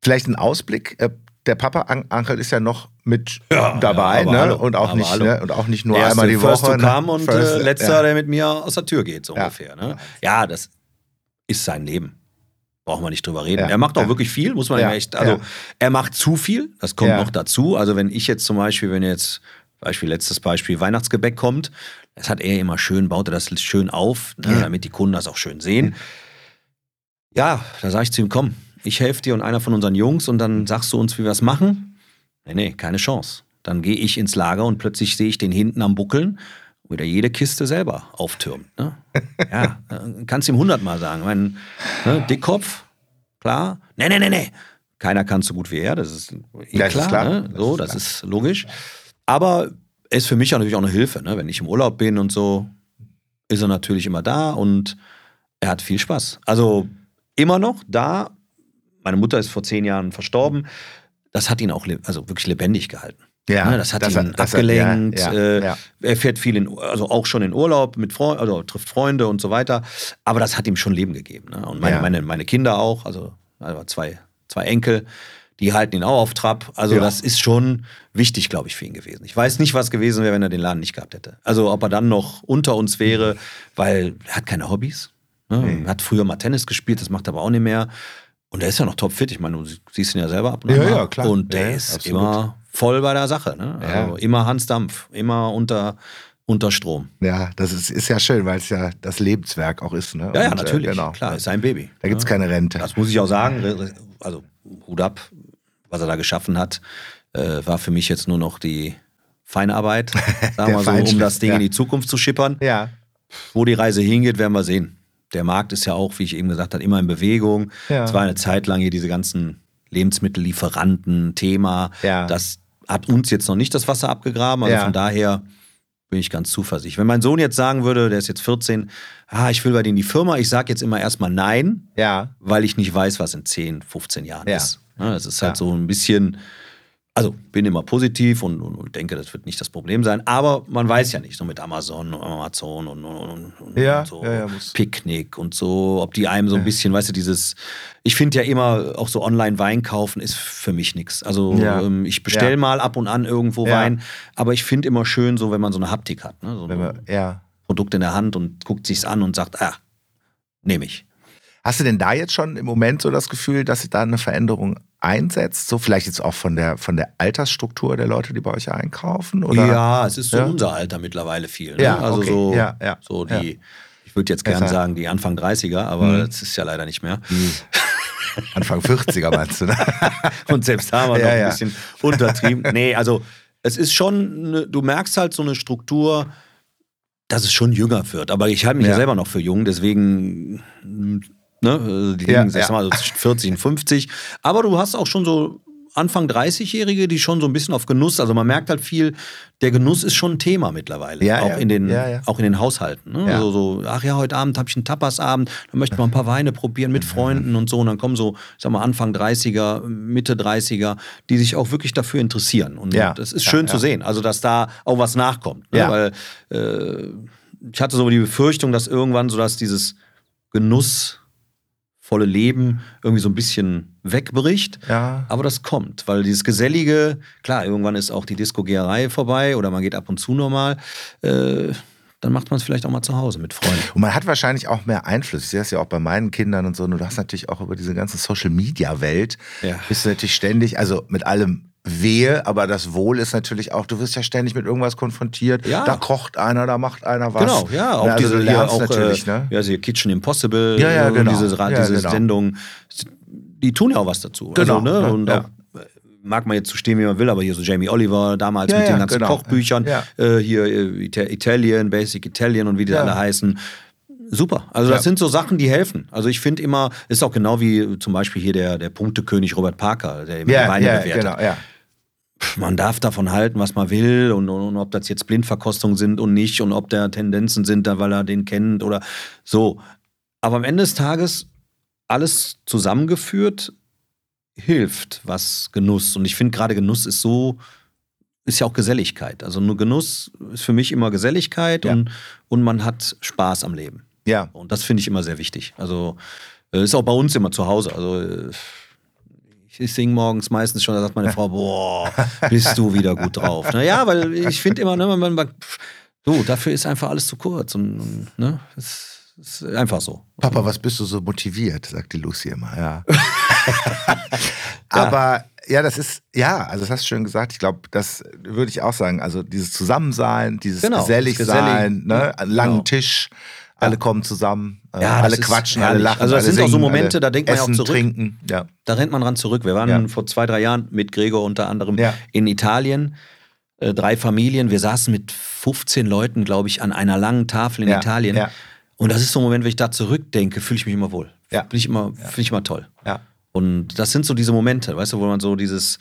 Vielleicht ein Ausblick. äh, Der Papa-Ankel ist ja noch mit Ja, dabei, ja, ne? hallo, und, auch nicht, ne? und auch nicht nur Erste einmal die First Woche. to ne? come und First- äh, letzter, ja. der mit mir aus der Tür geht, so Ja. ungefähr. Ne? Ja, das ist sein Leben. Brauchen wir nicht drüber reden. Ja, Er macht auch ja. wirklich viel, muss man Ja, echt. Also, ja. er macht zu viel, das kommt Ja. noch dazu. Also, wenn ich jetzt zum Beispiel, wenn jetzt, Beispiel, letztes Beispiel, Weihnachtsgebäck kommt, das hat er immer schön, baut er das schön auf, ne, Ja. damit die Kunden das auch schön sehen. Ja, da sage ich zu ihm, komm, ich helfe dir und einer von unseren Jungs und dann sagst du uns, wie wir es machen. Nee, nee, keine Chance. Dann gehe ich ins Lager und plötzlich sehe ich den hinten am Buckeln, wo der jede Kiste selber auftürmt. Ne? Ja, kannst ihm hundertmal sagen. Mein, ne, Dickkopf, klar. Nee, nee, nee, nee. Keiner kann es so gut wie er, das ist eh das klar. ist klar. Ne? Das So, ist das ist logisch. Aber er ist für mich auch natürlich auch eine Hilfe. Ne? Wenn ich im Urlaub bin und so, ist er natürlich immer da und er hat viel Spaß. Also immer noch da. Meine Mutter ist vor zehn Jahren verstorben. Das hat ihn auch also wirklich lebendig gehalten. Ja, Ne, das hat ihn das hat- abgelenkt. ja, ja, äh, ja. Er fährt viel in, also auch schon in Urlaub mit Freunden, also trifft Freunde und so weiter. Aber das hat ihm schon Leben gegeben. Ne? Und meine, Ja. meine, meine Kinder auch, also, also zwei, zwei Enkel, die halten ihn auch auf Trab. Also Ja. das ist schon wichtig, glaube ich, für ihn gewesen. Ich weiß nicht, was gewesen wäre, wenn er den Laden nicht gehabt hätte. Also ob er dann noch unter uns wäre, weil er hat keine Hobbys. Ne? Nee. Hat früher mal Tennis gespielt, das macht er aber auch nicht mehr. Und er ist ja noch topfit. Ich meine, du siehst ihn ja selber ab und Ja, ja, klar. Und der Ja, ist absolut. immer voll bei der Sache. Ne? Also Ja. immer Hans Dampf, immer unter, unter Strom. Ja, das ist, ist ja schön, weil es ja das Lebenswerk auch ist. Ne? Ja, ja, Und, natürlich. Äh, genau. Klar, ist sein Baby. Da gibt es ja. keine Rente. Das muss ich auch sagen. Also Hut ab, was er da geschaffen hat, äh, war für mich jetzt nur noch die Feinarbeit, sagen wir so, um das Ding ja. in die Zukunft zu schippern. ja, Wo die Reise hingeht, werden wir sehen. Der Markt ist ja auch, wie ich eben gesagt habe, immer in Bewegung. Es war eine Zeit lang hier diese ganzen Lebensmittellieferanten, Thema. Ja. Das hat uns jetzt noch nicht das Wasser abgegraben. Also von daher bin ich ganz zuversichtlich. Wenn mein Sohn jetzt sagen würde, der ist jetzt 14, ah, ich will bei dir in die Firma, ich sage jetzt immer erstmal nein, ja, weil ich nicht weiß, was in 10, 15 Jahren Ja. ist. Ja, Das ist halt Ja. so ein bisschen, also bin immer positiv und, und, denke, das wird nicht das Problem sein. Aber man weiß ja nicht, so mit Amazon und Amazon und, und, und, Ja, so ja, Picknick und so, ob die einem so ein bisschen, weißt du, dieses, ich finde ja immer, auch so online Wein kaufen ist für mich nichts. Also ähm, ich bestelle mal ab und an irgendwo. Wein, aber ich finde immer schön, so wenn man so eine Haptik hat. Ne? So ja. Produkt in der Hand und guckt sich's an und sagt, ah, nehme ich. Hast du denn da jetzt schon im Moment so das Gefühl, dass sich da eine Veränderung einsetzt? So vielleicht jetzt auch von der, von der Altersstruktur der Leute, die bei euch einkaufen? Oder? Ja, es ist so Ja? unser Alter mittlerweile viel. Ne? Ja, also okay. so, Ja, ja, so die, ich würde jetzt gern Besser. sagen, die Anfang 30er, aber Mhm. das ist ja leider nicht mehr. Anfang 40er meinst du, ne? Und selbst da haben wir Ja, noch ein bisschen untertrieben. Nee, also es ist schon, du merkst halt so eine Struktur, dass es schon jünger wird. Aber ich halte mich ja. Ja. selber noch für jung, deswegen, ne, die Ja, liegen, ich ja. mal, so zwischen 40 und 50. Aber du hast auch schon so Anfang 30-Jährige, die schon so ein bisschen auf Genuss, also man merkt halt viel, der Genuss ist schon ein Thema mittlerweile. Ja, auch, ja. In den, Ja, ja. auch in den Haushalten. Ne? Ja. So, ach ja, heute Abend habe ich einen Tapasabend, dann möchte man ein paar Weine probieren mit Freunden und so. Und dann kommen so, ich sag mal, Anfang 30er, Mitte 30er, die sich auch wirklich dafür interessieren. Und Ja. das ist Ja, schön ja. zu sehen, also dass da auch was nachkommt. Ne? Ja. Weil äh, ich hatte so die Befürchtung, dass irgendwann so dass dieses genussvolle Leben irgendwie so ein bisschen wegbricht. Ja. Aber das kommt, weil dieses Gesellige, klar, irgendwann ist auch die Disco-Geherei vorbei oder man geht ab und zu normal. Äh, dann macht man es vielleicht auch mal zu Hause mit Freunden. Und man hat wahrscheinlich auch mehr Einfluss. Ich sehe das ja auch bei meinen Kindern und so. Und du hast natürlich auch über diese ganze Social-Media-Welt, Ja. bist du natürlich ständig, also mit allem Wehe, aber das Wohl ist natürlich auch, du wirst ja ständig mit irgendwas konfrontiert. Ja. Da kocht einer, da macht einer was. Genau, ja, auch also diese lernst auch, natürlich, äh, ne? ja, diese Kitchen Impossible, Ja, ja, äh, genau. diese, Ja, diese genau. Sendungen, die tun ja auch was dazu. Genau, also, ne? ja, Und ja. auch, äh, mag man jetzt zu stehen, wie man will, aber hier so Jamie Oliver damals Ja, mit ja, den ganzen genau. Kochbüchern, Ja. äh, hier äh, Ita- Italian, Basic Italian und wie die Ja. alle heißen. Super. Also das Ja. sind so Sachen, die helfen. Also ich finde immer, ist auch genau wie zum Beispiel hier der, der Punktekönig Robert Parker, der Ja, Weine ja, bewertet. genau, ja. Man darf davon halten, was man will und, und, und ob das jetzt Blindverkostungen sind und nicht und ob da Tendenzen sind, weil er den kennt oder so. Aber am Ende des Tages alles zusammengeführt hilft, was Genuss. Und ich finde gerade Genuss ist so, ist ja auch Geselligkeit. Also nur Genuss ist für mich immer Geselligkeit Ja. und, und man hat Spaß am Leben. Ja, Und das finde ich immer sehr wichtig. Also äh, ist auch bei uns immer zu Hause. Also äh, ich, singe morgens meistens schon, da sagt meine Frau, boah, bist du wieder gut drauf. Naja, weil ich finde immer, ne, man, man, so, dafür ist einfach alles zu kurz. Und, und ne, es ist einfach so. Papa, was bist du so motiviert, sagt die Lucy immer, ja. Aber ja, das ist, ja, also das hast du schön gesagt. Ich glaube, das würde ich auch sagen. Also dieses Zusammensein, dieses Genau, gesellig das sein, Gesellig. ne? An langen Genau. Tisch, alle kommen zusammen, äh, Ja, alle quatschen, alle lachen. Also das sind auch so singen, Momente, da denkt man ja auch essen, zurück. trinken, ja. Da rennt man dran zurück. Wir waren Ja. vor zwei, drei Jahren mit Gregor unter anderem Ja. in Italien. Äh, drei Familien. Wir saßen mit 15 Leuten, glaube ich, an einer langen Tafel in Italien. Und das ist so ein Moment, wenn ich da zurückdenke, fühle ich mich immer wohl. Ja. Bin ich immer, finde ich immer toll. Ja. Und das sind so diese Momente, weißt du, wo man so dieses,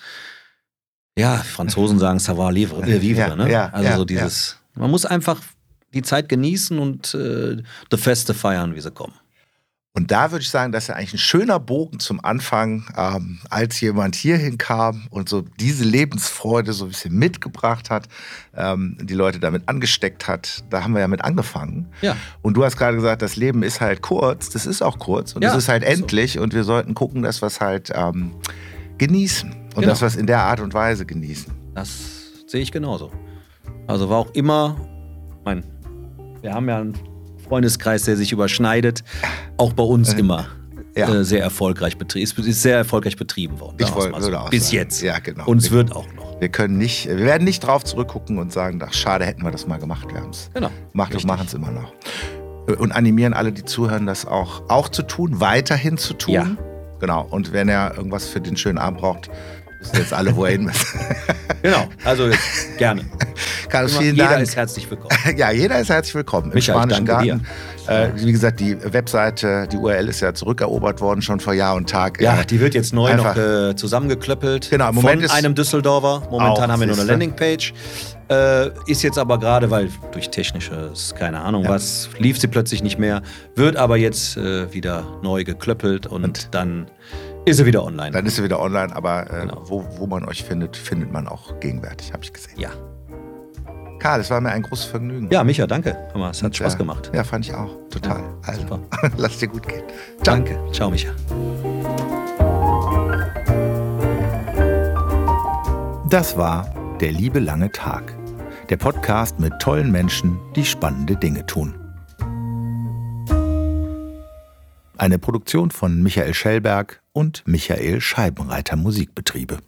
ja, Franzosen sagen savoir vivre, vivre ne? also so dieses, man muss einfach die Zeit genießen und äh, die Feste feiern, wie sie kommen. Und da würde ich sagen, das ist ja eigentlich ein schöner Bogen zum Anfang, ähm, als jemand hierhin kam und so diese Lebensfreude so ein bisschen mitgebracht hat, ähm, die Leute damit angesteckt hat. Da haben wir ja mit angefangen. Ja. Und du hast gerade gesagt, das Leben ist halt kurz. Das ist auch kurz und Ja, es ist halt ist so. endlich und wir sollten gucken, dass wir es halt ähm, genießen und Genau. dass wir es in der Art und Weise genießen. Das sehe ich genauso. Also war auch immer, mein, wir haben ja einen Freundeskreis, der sich überschneidet, auch bei uns immer Ja. äh, sehr erfolgreich betrieben, ist, sehr erfolgreich betrieben worden. Ich wollte- so. auch Bis sagen. jetzt. Ja, genau. Und es wird auch noch. Wir können nicht, wir werden nicht drauf zurückgucken und sagen, ach, schade, hätten wir das mal gemacht. Wir haben es Genau. gemacht und machen es immer noch. Und animieren alle, die zuhören, das auch, auch zu tun, weiterhin zu tun. Ja. Genau. Und wenn er irgendwas für den schönen Abend braucht, wissen jetzt alle, wo er hin muss. Genau. Also jetzt gerne. Carlos, vielen jeder Dank. ist herzlich willkommen. Ja, jeder ist herzlich willkommen im Michael, ich Spanischen Garten. Äh, wie gesagt, die Webseite, die URL ist ja zurückerobert worden, schon vor Jahr und Tag. Ja, Äh, die wird jetzt neu noch äh, zusammengeklöppelt. Genau, im Moment von ist- einem Düsseldorfer. Momentan haben wir nur eine. Landingpage. Äh, ist jetzt aber gerade, weil durch technisches, keine Ahnung Ja. was, lief sie plötzlich nicht mehr. Wird aber jetzt äh, wieder neu geklöppelt und, dann ist sie wieder online. Dann ist er wieder online, aber äh, Genau. wo, wo man euch findet, findet man auch gegenwärtig, habe ich gesehen. ja. Karl, es war mir ein großes Vergnügen. ja, Micha, danke. Hör mal, Es hat Spaß Äh, gemacht. Ja, fand ich auch. Total. Ja, also, super. lass dir gut gehen. Ciao. Danke. Ciao, Micha. Das war Der liebe lange Tag. Der Podcast mit tollen Menschen, die spannende Dinge tun. Eine Produktion von Michael Schellberg und Michael Scheibenreiter Musikbetriebe.